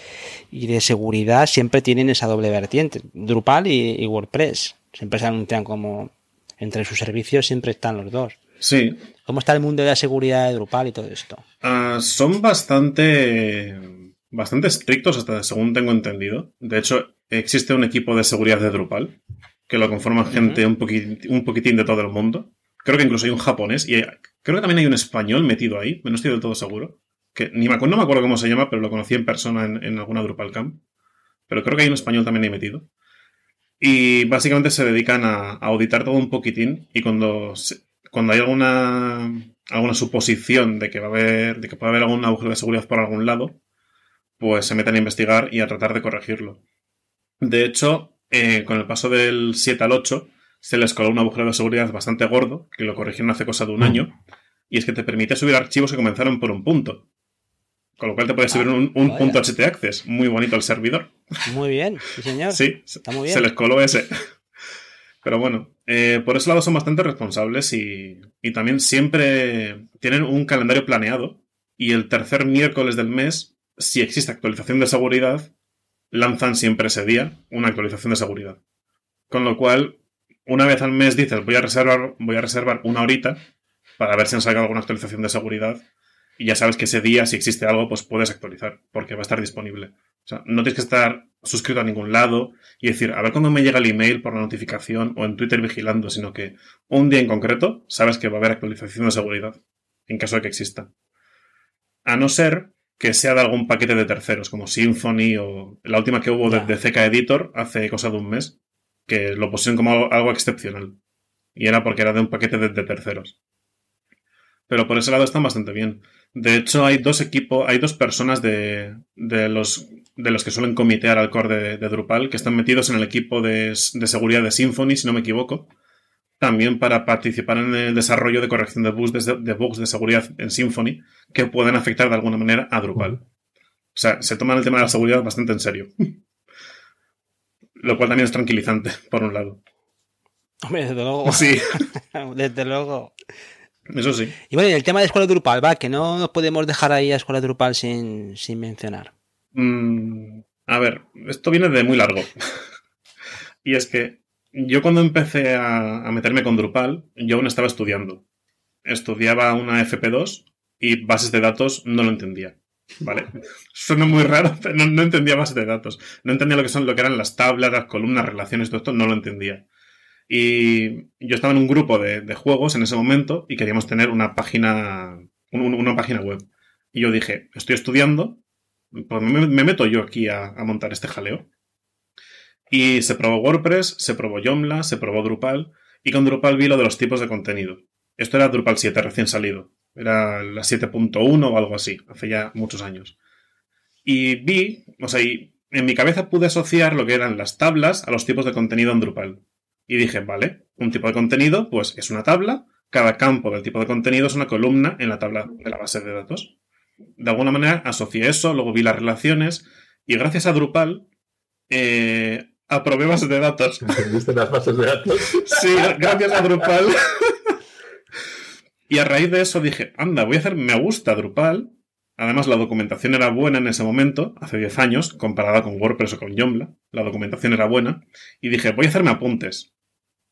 y de seguridad, siempre tienen esa doble vertiente, Drupal y, WordPress. Siempre se anuncian como entre sus servicios, siempre están los dos. Sí. ¿Cómo está el mundo de la seguridad de Drupal y todo esto? Ah, son bastante, bastante estrictos, hasta según tengo entendido. De hecho, existe un equipo de seguridad de Drupal que lo conforman gente un, un poquitín de todo el mundo. Creo que incluso hay un japonés y creo que también hay un español metido ahí, no estoy del todo seguro. Que ni me no me acuerdo cómo se llama, pero lo conocí en persona en, alguna Drupal Camp. Pero creo que hay un español también ahí metido. Y básicamente se dedican a, auditar todo un poquitín y cuando, cuando hay alguna, alguna suposición de que va a haber, de que puede haber algún agujero de seguridad por algún lado, pues se meten a investigar y a tratar de corregirlo. De hecho, eh, con el paso del 7 al 8, se les coló un agujero de seguridad bastante gordo, que lo corrigieron hace cosa de un año, y es que te permite subir archivos que comenzaron por un punto. Con lo cual te puede subir ah, un, punto HT Access. Muy bonito el servidor. Muy bien, sí señor. Sí, Está muy bien. se les coló ese. Pero bueno, eh, por ese lado son bastante responsables y, y, también siempre tienen un calendario planeado y el tercer miércoles del mes, si existe actualización de seguridad, lanzan siempre ese día una actualización de seguridad. Con lo cual, una vez al mes dices, voy a reservar, voy a reservar una horita para ver si han sacado alguna actualización de seguridad. Y ya sabes que ese día, si existe algo, pues puedes actualizar, porque va a estar disponible. O sea, no tienes que estar suscrito a ningún lado y decir, a ver cuándo me llega el email por la notificación o en Twitter vigilando, sino que un día en concreto sabes que va a haber actualización de seguridad, en caso de que exista. A no ser que sea de algún paquete de terceros, como Symfony o la última que hubo de, de CK Editor hace cosa de un mes, que lo pusieron como algo, excepcional. Y era porque era de un paquete de, terceros. Pero por ese lado están bastante bien. De hecho, hay dos equipos, hay dos personas de, de, los, de los que suelen comitear al core de, Drupal que están metidos en el equipo de, seguridad de Symfony, si no me equivoco. También para participar en el desarrollo de corrección de bugs de, de bugs de seguridad en Symfony que pueden afectar de alguna manera a Drupal. O sea, se toman el tema de la seguridad bastante en serio. Lo cual también es tranquilizante, por un lado. Hombre, desde luego. Sí. desde luego. Eso sí. Y bueno, el tema de Escuela Drupal, va, que no nos podemos dejar ahí a Escuela Drupal sin, sin mencionar. Mm, a ver, esto viene de muy largo. y es que yo cuando empecé a, a, meterme con Drupal, yo aún estaba estudiando. Estudiaba una FP2 y bases de datos no lo entendía. Suena muy raro, pero no, entendía bases de datos. No entendía lo que son, lo que eran las tablas, las columnas, relaciones, todo esto, no lo entendía. Y yo estaba en un grupo de, juegos en ese momento y queríamos tener una página, una página web. Y yo dije, estoy estudiando, pues me, meto yo aquí a, a, montar este jaleo. Y se probó WordPress, se probó Joomla, se probó Drupal, y con Drupal vi lo de los tipos de contenido. Esto era Drupal 7, recién salido. Era la 7.1 o algo así, hace ya muchos años. Y vi, o sea, y en mi cabeza pude asociar lo que eran las tablas a los tipos de contenido en Drupal. Y dije, vale, un tipo de contenido, pues es una tabla, cada campo del tipo de contenido es una columna en la tabla de la base de datos. De alguna manera asocié eso, luego vi las relaciones, y gracias a Drupal, eh, aprobé bases de datos. ¿Entendiste las bases de datos? sí, gracias a Drupal. Y a raíz de eso dije, anda, voy a hacer, me gusta Drupal. Además, la documentación era buena en ese momento, hace 10 años, comparada con WordPress o con Joomla. La documentación era buena. Y dije, voy a hacerme apuntes.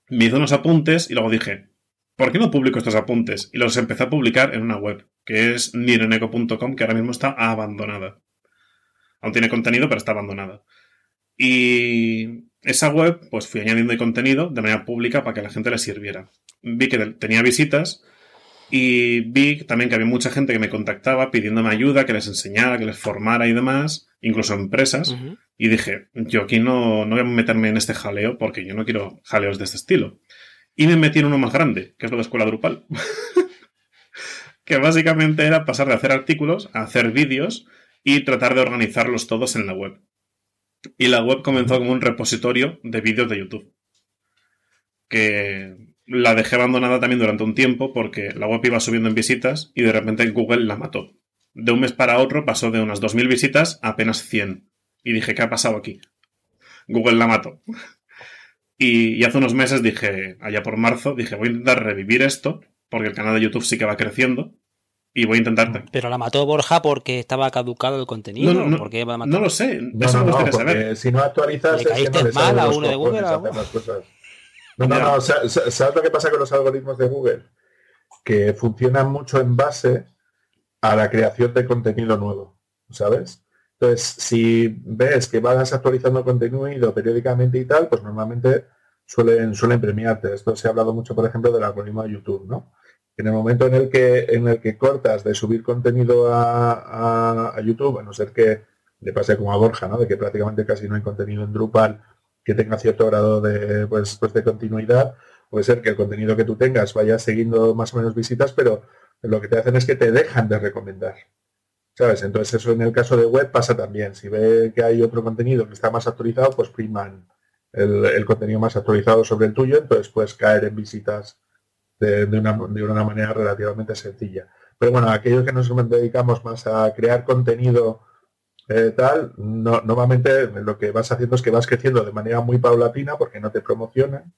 Me hice unos apuntes y luego dije, ¿por qué no publico estos apuntes? Y los empecé a publicar en una web, que es nireneco.com, que ahora mismo está abandonada. Aún tiene contenido, pero está abandonada. Y esa web, pues fui añadiendo contenido de manera pública para que la gente le sirviera. Vi que tenía visitas y vi también que había mucha gente que me contactaba pidiéndome ayuda, que les enseñara, que les formara y demás, incluso empresas. Y dije, yo aquí no, no voy a meterme en este jaleo porque yo no quiero jaleos de este estilo. y me metí en uno más grande, que es lo de Escuela Drupal. que básicamente era pasar de hacer artículos a hacer vídeos y tratar de organizarlos todos en la web. Y la web comenzó como un repositorio de vídeos de YouTube. Que la dejé abandonada también durante un tiempo porque la web iba subiendo en visitas y de repente Google la mató. De un mes para otro pasó de unas 2.000 visitas a apenas 100. Y dije, ¿qué ha pasado aquí? Google la mató. Y, hace unos meses dije, allá por marzo, dije, voy a intentar revivir esto, porque el canal de YouTube sí que va creciendo, y voy a intentar. Pero la mató Borja porque estaba caducado el contenido. No, no, no lo sé. Eso me gustaría saber. Si no actualizas, ¿Le caíste es mal a uno de Google? No, no, no. ¿Sabes lo que pasa con los algoritmos de Google? Que funcionan mucho en base a la creación de contenido nuevo. ¿Sabes? Entonces, si ves que vas actualizando contenido periódicamente y tal, pues normalmente suelen, suelen premiarte. Esto se ha hablado mucho, por ejemplo, del algoritmo de YouTube, ¿no? En el momento en el que, en el que cortas de subir contenido a, YouTube, a no ser que le pase como a Borja, ¿no? De que prácticamente casi no hay contenido en Drupal que tenga cierto grado de, pues, pues de continuidad, puede ser que el contenido que tú tengas vaya siguiendo más o menos visitas, pero lo que te hacen es que te dejan de recomendar. ¿Sabes? Entonces eso en el caso de web pasa también. Si ve que hay otro contenido que está más actualizado, pues priman el, contenido más actualizado sobre el tuyo, entonces puedes caer en visitas de, una, manera relativamente sencilla. Pero bueno, aquellos que nos dedicamos más a crear contenido eh, tal, no, normalmente lo que vas haciendo es que vas creciendo de manera muy paulatina porque no te promocionan,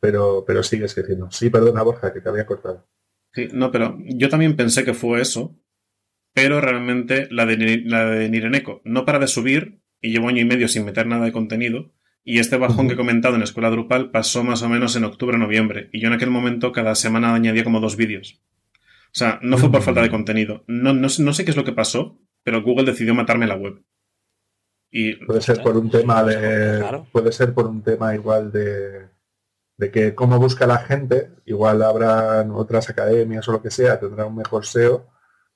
pero, pero sigues creciendo. Sí, perdona Borja, que te había cortado. Sí, no, pero yo también pensé que fue eso, pero realmente la de, la de Nireneko no para de subir y llevo año y medio sin meter nada de contenido. Y este bajón que he comentado en la escuela Drupal pasó más o menos en octubre-noviembre. Y yo en aquel momento cada semana añadía como dos vídeos. O sea, no fue por falta de contenido. No, no, sé qué es lo que pasó, pero Google decidió matarme la web. Y, puede ser por un tema de. Puede ser por un tema igual de. de que cómo busca la gente, igual habrán otras academias o lo que sea, tendrá un mejor SEO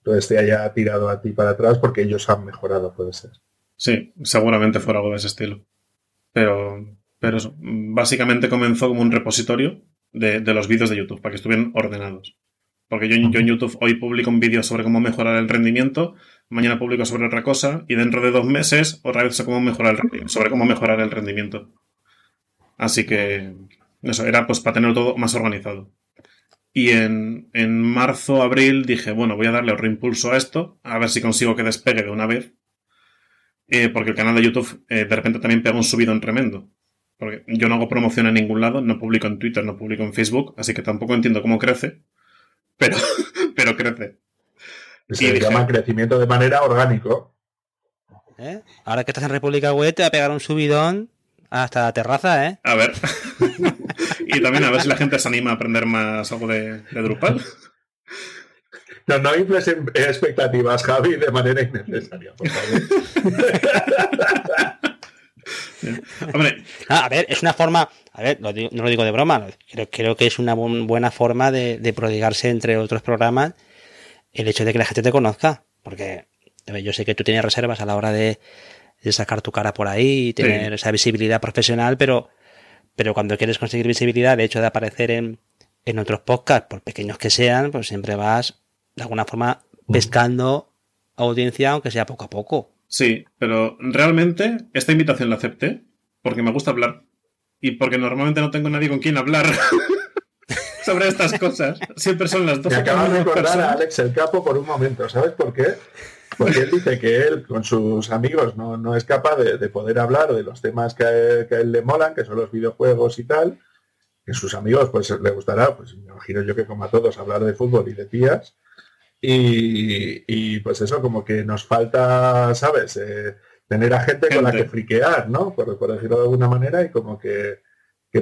entonces te haya tirado a ti para atrás porque ellos han mejorado, puede ser. Sí, seguramente fuera algo de ese estilo. Pero, pero eso, básicamente comenzó como un repositorio de, los vídeos de YouTube, para que estuvieran ordenados. Porque yo, yo, en YouTube hoy publico un vídeo sobre cómo mejorar el rendimiento, mañana publico sobre otra cosa, y dentro de dos meses otra vez sobre cómo mejorar el, rendimiento. Así que eso era pues para tenerlo todo más organizado. Y en, en marzo, abril dije, bueno, voy a darle otro impulso a esto, a ver si consigo que despegue de una vez. Eh, porque el canal de YouTube eh, de repente también pega un subidón tremendo. Porque yo no hago promoción en ningún lado, no publico en Twitter, no publico en Facebook, así que tampoco entiendo cómo crece. Pero, pero crece. Se llama crecimiento de manera orgánico. ¿Eh? Ahora que estás en República Web te va a pegar un subidón hasta la terraza, ¿eh? A ver. y también a ver si la gente se anima a aprender más algo de, Drupal. No, no infles expectativas, Javi, de manera innecesaria, por favor. Hombre. Ah, a ver, es una forma, a ver, no lo digo de broma, creo, creo que es una buena forma de, prodigarse entre otros programas el hecho de que la gente te conozca, porque yo sé que tú tienes reservas a la hora de, sacar tu cara por ahí y tener esa visibilidad profesional, pero pero cuando quieres conseguir visibilidad, el hecho de aparecer en, otros podcasts, por pequeños que sean, pues siempre vas de alguna forma pescando audiencia, aunque sea poco a poco. Sí, pero realmente esta invitación la acepté porque me gusta hablar y porque normalmente no tengo nadie con quien hablar sobre estas cosas. Siempre son las dos. Me acabas de recordar a Alex el Capo por un momento, ¿sabes por qué? Porque él dice que él con sus amigos no, es capaz de, poder hablar de los temas que a, él, le molan, que son los videojuegos y tal. Que sus amigos pues le gustará, pues me imagino yo que como a todos, hablar de fútbol y de tías. Y, pues eso, como que nos falta, ¿sabes? Eh, tener a gente, con la que friquear, ¿no? Por, decirlo de alguna manera, y como que,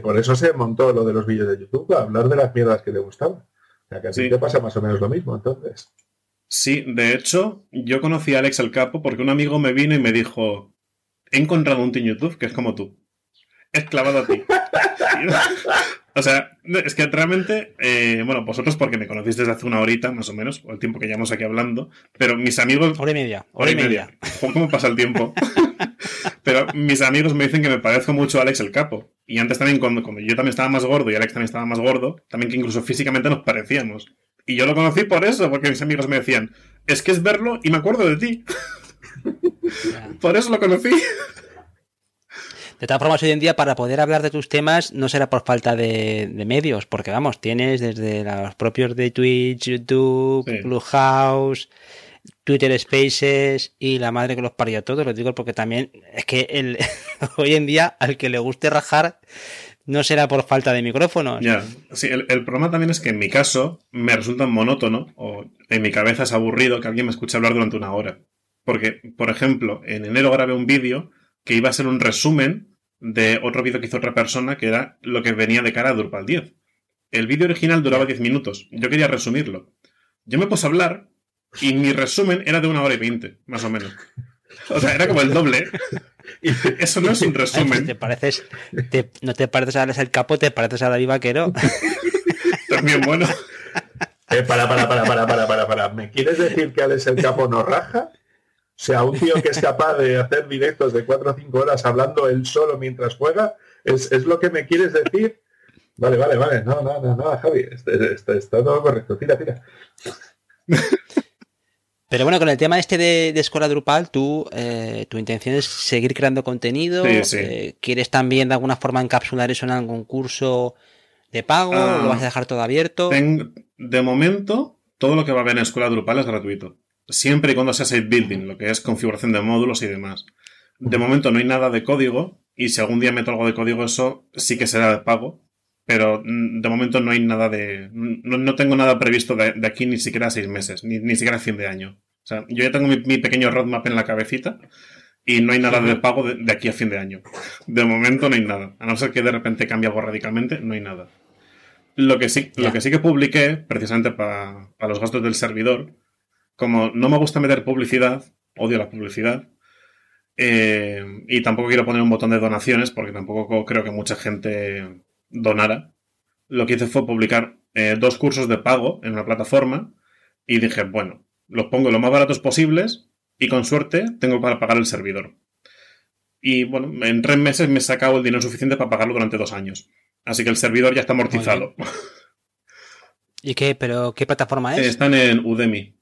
por eso se montó lo de los vídeos de YouTube, hablar de las mierdas que le gustaban. O sea, que así te pasa más o menos lo mismo, entonces. Sí, de hecho, yo conocí a Alex el Capo porque un amigo me vino y me dijo, he encontrado un tío en YouTube que es como tú. Es clavado a ti. o sea, es que realmente, eh, bueno, vosotros porque me conocéis desde hace una horita, más o menos, o el tiempo que llevamos aquí hablando, pero mis amigos... Hora y media. Hora, y media. ¿Cómo pasa el tiempo? pero mis amigos me dicen que me parezco mucho a Alex el Capo. Y antes también, cuando, cuando yo también estaba más gordo y Alex también estaba más gordo, también que incluso físicamente nos parecíamos. Y yo lo conocí por eso, porque mis amigos me decían, es que es verlo y me acuerdo de ti. por eso lo conocí. De todas formas, hoy en día, para poder hablar de tus temas, no será por falta de, medios, porque vamos, tienes desde los propios de Twitch, YouTube, Clubhouse, Twitter Spaces y la madre que los parió todos, lo digo porque también es que el, hoy en día al que le guste rajar no será por falta de micrófonos. Ya, sí, el, problema también es que en mi caso me resulta monótono o en mi cabeza es aburrido que alguien me escuche hablar durante una hora. Porque, por ejemplo, en enero grabé un vídeo que iba a ser un resumen de otro vídeo que hizo otra persona que era lo que venía de cara a Drupal 10. El vídeo original duraba 10 minutos. Yo quería resumirlo. Yo me puse a hablar y mi resumen era de una hora y veinte, más o menos. O sea, era como el doble. Eso no es un resumen. te pareces, no te pareces a Alex el Capo, te pareces a David Vaquero. También bueno. Eh, para, para, para, para, para, para, para. ¿Me quieres decir que Alex el Capo no raja? O sea, un tío que es capaz de hacer directos de 4 o 5 horas hablando él solo mientras juega, ¿es, lo que me quieres decir? Vale, vale, vale. No, no, no, no, Javi. Está, está todo correcto. Tira, tira. Pero bueno, con el tema este de, Escuela Drupal, tú, eh, tu intención es seguir creando contenido. Eh, ¿Quieres también de alguna forma encapsular eso en algún curso de pago? ¿Lo ah, vas a dejar todo abierto? de momento, todo lo que va a haber en Escuela Drupal es gratuito. Siempre y cuando sea site building, lo que es configuración de módulos y demás. De momento no hay nada de código, y si algún día meto algo de código, eso sí que será de pago. Pero mm, de momento no hay nada de. No, tengo nada previsto de, aquí ni siquiera seis meses, ni, ni siquiera a fin de año. O sea, yo ya tengo mi, pequeño roadmap en la cabecita y no hay nada de pago de, aquí a fin de año. De momento no hay nada. A no ser que de repente cambie algo radicalmente, no hay nada. Lo que sí, lo que, sí que publiqué, precisamente para, los gastos del servidor, como no me gusta meter publicidad, odio la publicidad, eh, y tampoco quiero poner un botón de donaciones porque tampoco creo que mucha gente donara. Lo que hice fue publicar eh, dos cursos de pago en una plataforma y dije, bueno, los pongo lo más baratos posibles y con suerte tengo para pagar el servidor. Y bueno, en tres meses me he sacado el dinero suficiente para pagarlo durante dos años. Así que el servidor ya está amortizado. ¿Y qué? ¿Pero qué plataforma es? Están en Udemy.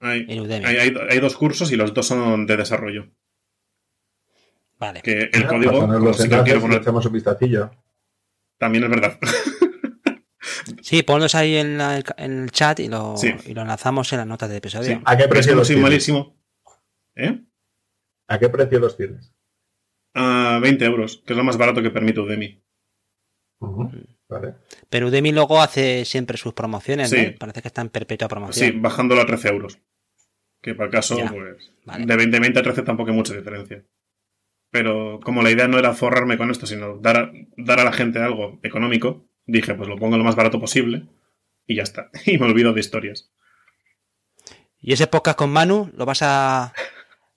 Hay, en Udemy. Hay, dos cursos y los dos son de desarrollo. Vale. Que el código. Si echamos un vistacillo. También es verdad. Sí, ponlos ahí en, el chat y lo, y lo enlazamos en las notas de episodio. ¿A qué precio los tienes? malísimo. ¿Eh? ¿A qué precio los tienes? A 20 euros, que es lo más barato que permite Udemy. vale. Pero Udemy luego hace siempre sus promociones, ¿no? Parece que está en perpetua promoción. Sí, bajándolo a 13 euros. Que para el caso, pues, de 20, a 13 tampoco hay mucha diferencia. Pero como la idea no era forrarme con esto, sino dar dar a la gente algo económico, dije, pues lo pongo lo más barato posible y ya está. Y me olvido de historias. ¿Y ese podcast con Manu lo vas a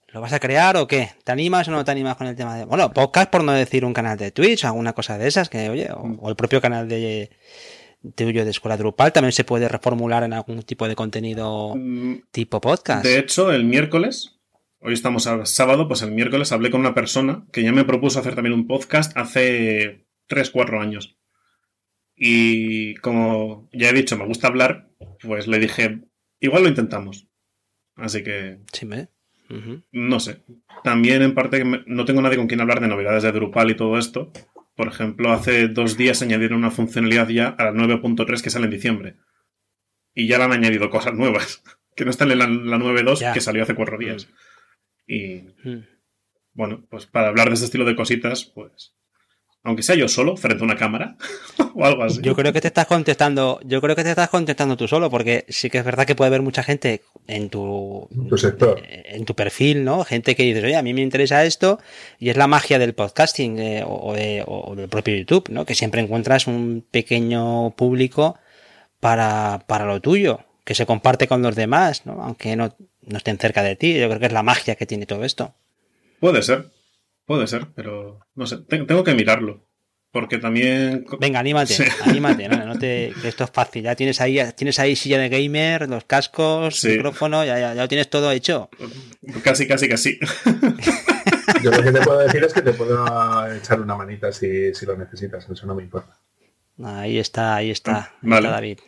lo vas a crear o qué? ¿Te animas o no te animas con el tema de bueno, podcast por no decir un canal de Twitch, alguna cosa de esas que oye, o, el propio canal de tuyo de Escuela Drupal también se puede reformular en algún tipo de contenido mm, tipo podcast. De hecho, el miércoles, hoy estamos a sábado, pues el miércoles hablé con una persona que ya me propuso hacer también un podcast hace 3, 4 años. Y como ya he dicho, me gusta hablar, pues le dije, igual lo intentamos. Así que... Sí, me... No sé. También en parte no tengo nadie con quien hablar de novedades de Drupal y todo esto. Por ejemplo, hace dos días añadieron una funcionalidad ya a la 9.3 que sale en diciembre. Y ya le han añadido cosas nuevas. Que no están en la, 9.2 que salió hace cuatro días. Y bueno, pues para hablar de ese estilo de cositas, pues aunque sea yo solo, frente a una cámara o algo así. Yo creo que te estás contestando, yo creo que te estás contestando tú solo, porque sí que es verdad que puede haber mucha gente en tu, sector, en tu perfil, ¿no? Gente que dice, oye, a mí me interesa esto, y es la magia del podcasting eh, o, del propio YouTube, ¿no? Que siempre encuentras un pequeño público para, para lo tuyo, que se comparte con los demás, ¿no? Aunque no, no estén cerca de ti. Yo creo que es la magia que tiene todo esto. Puede ser. Puede ser, pero no sé, tengo que mirarlo. Porque también. Venga, anímate, anímate, no, te, esto es fácil. Ya tienes ahí, tienes ahí silla de gamer, los cascos, micrófono, ya, ya, ya lo tienes todo hecho. Casi, casi, casi. yo lo que te puedo decir es que te puedo echar una manita si, si lo necesitas, eso no me importa. Ahí está, ahí está, Ah, vale. está David.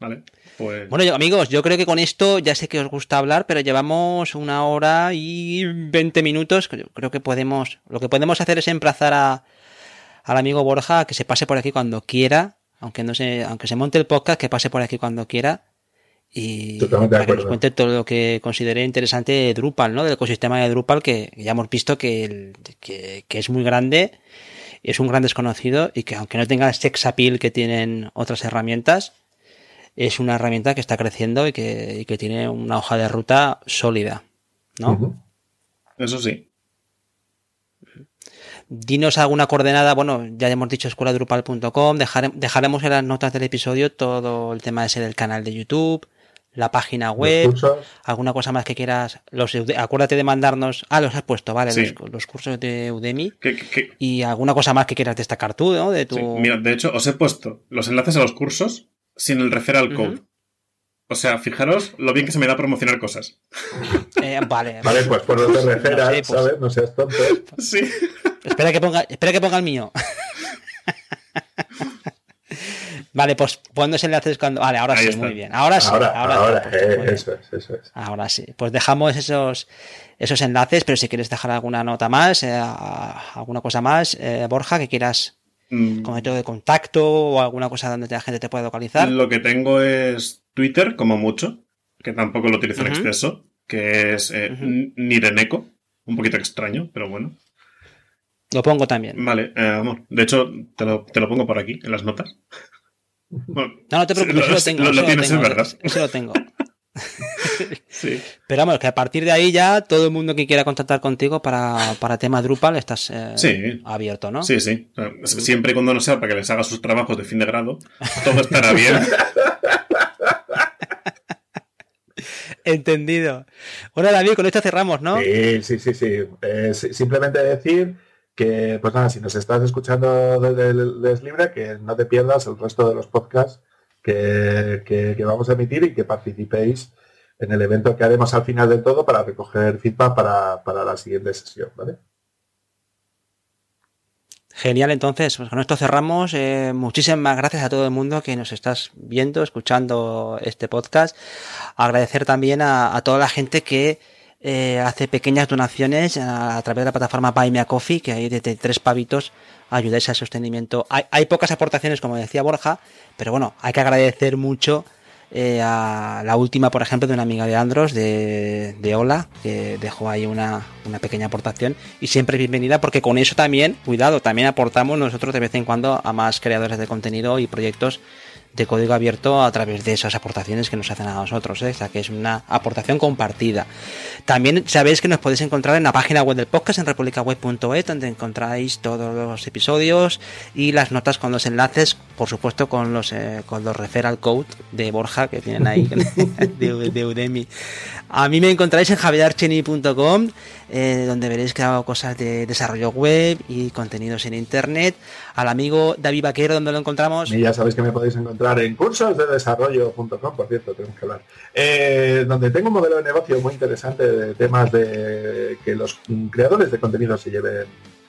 Vale, pues... Bueno, yo- amigos, yo creo que con esto ya sé que os gusta hablar, pero llevamos una hora y 20 minutos. Yo creo que podemos, lo que podemos hacer es emplazar a, al amigo Borja a que se pase por aquí cuando quiera, aunque no se, aunque se monte el podcast, que pase por aquí cuando quiera. Y Totalmente de para que nos cuente todo lo que considere interesante de Drupal, ¿no? Del ecosistema de Drupal, que ya hemos visto que, el- que, que es muy grande, es un gran desconocido y que aunque no tenga el sex appeal que tienen otras herramientas, es una herramienta que está creciendo y que, y que tiene una hoja de ruta sólida, ¿no? Eso sí. Dinos alguna coordenada, bueno, ya hemos dicho escueladrupal.com, dejare- dejaremos en las notas del episodio todo el tema ese del canal de YouTube, la página web, alguna cosa más que quieras, los Ude- acuérdate de mandarnos, ah, los has puesto, vale, Sí. los, los cursos de Udemy y alguna cosa más que quieras destacar tú, ¿no? De tu... sí. Mira, de hecho, os he puesto los enlaces a los cursos sin el referral code. O sea, fijaros lo bien que se me da promocionar cosas. Eh, vale, Vale, pues por no te refieras, No sé, pues- ¿sabes? No seas tonto. Sí. Espera que ponga, espera que ponga el mío. vale, pues ponnos enlaces cuando. Vale, ahora Ahí sí, está. muy bien. Ahora sí, ahora, ahora, ahora, sí, eh, eso es, eso es. Ahora sí. Pues dejamos esos, esos enlaces, pero si quieres dejar alguna nota más, eh, alguna cosa más, eh, Borja, que quieras Mm, como método de contacto o alguna cosa donde la gente te pueda localizar. Lo que tengo es Twitter, como mucho, que tampoco lo utilizo en exceso, que es eh. N- Nireneco. Un poquito extraño, pero bueno. Lo pongo también. Vale, eh, amor. De hecho, te lo, te lo pongo por aquí, en las notas. Bueno, No, no te preocupes, eso lo tengo. lo- lo eso lo tienes, tengo, es verdad. Eso lo tengo. sí. Pero vamos, que a partir de ahí ya todo el mundo que quiera contactar contigo para, para tema Drupal estás eh, Sí. abierto, ¿no? Sí, sí. Siempre y cuando no sea para que les haga sus trabajos de fin de grado, todo estará bien. Entendido. Bueno, David, con esto cerramos, ¿no? Sí, sí, sí, sí. Eh, si- simplemente decir que, pues nada, si nos estás escuchando desde el Deslibre, que no te pierdas el resto de los podcasts que, que- que vamos a emitir y que participéis en el evento que haremos al final del todo para recoger feedback para, para la siguiente sesión, ¿vale? Genial, entonces, pues con esto cerramos. Eh, muchísimas gracias a todo el mundo que nos estás viendo, escuchando este podcast. Agradecer también a, toda la gente que eh, hace pequeñas donaciones a, a través de la plataforma Buy Me a Coffee, que hay desde tres pavitos ayudáis al sostenimiento. Hay, hay pocas aportaciones, como decía Borja, pero bueno, hay que agradecer mucho eh, a la última, por ejemplo, de una amiga de Andros, de, de Ola, que dejó ahí una, una pequeña aportación y siempre bienvenida porque con eso también, cuidado, también aportamos nosotros de vez en cuando a más creadores de contenido y proyectos de código abierto a través de esas aportaciones que nos hacen a nosotros, ¿eh? o sea que es una aportación compartida. También sabéis que nos podéis encontrar en la página web del podcast en republicaweb.es donde encontráis todos los episodios y las notas con los enlaces, por supuesto con los eh, con los referral code de Borja que tienen ahí de, de Udemy. A mí me encontráis en javierarcheni.com eh, donde veréis que hago cosas de desarrollo web y contenidos en internet. Al amigo David Vaquero, donde lo encontramos. Y ya sabéis que me podéis encontrar en cursosdedesarrollo.com, por cierto, tenemos que hablar. Eh, donde tengo un modelo de negocio muy interesante de temas de que los creadores de contenido se lleven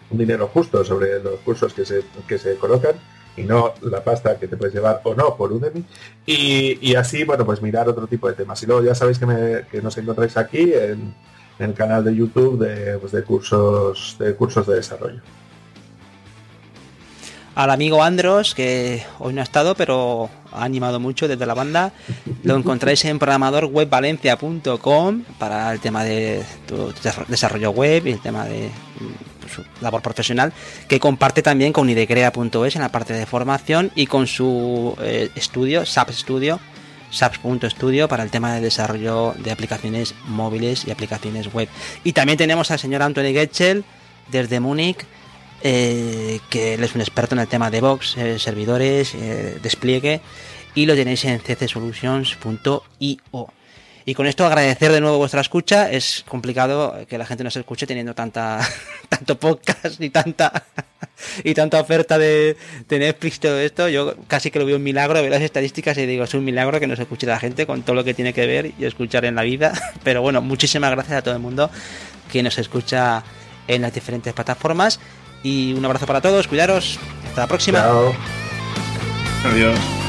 un dinero justo sobre los cursos que se, que se colocan y no la pasta que te puedes llevar o no por Udemy. Y, y así, bueno, pues mirar otro tipo de temas. Y luego ya sabéis que, me- que nos encontráis aquí en, el canal de YouTube de, pues, de cursos de cursos de desarrollo. al amigo Andros, que hoy no ha estado, pero ha animado mucho desde la banda. Lo encontráis en programadorwebvalencia.com para el tema de tu desarrollo web y el tema de su labor profesional, que comparte también con idecrea.es en la parte de formación y con su eh, estudio, SAP Studio, saps.studio para el tema de desarrollo de aplicaciones móviles y aplicaciones web. Y también tenemos al señor Anthony Getchel desde Múnich, eh, que él es un experto en el tema de Vox, eh, servidores, despliegue, y lo tenéis en ccsolutions.io. Y con esto agradecer de nuevo vuestra escucha. Es complicado que la gente nos escuche teniendo tanta tanto podcast y tanta y tanta oferta de, de Netflix todo esto. Yo casi que lo veo un milagro, veo las estadísticas y digo, es un milagro que nos escuche la gente con todo lo que tiene que ver y escuchar en la vida. Pero bueno, muchísimas gracias a todo el mundo que nos escucha en las diferentes plataformas. Y un abrazo para todos, cuidaros. Hasta la próxima. Chao. Adiós.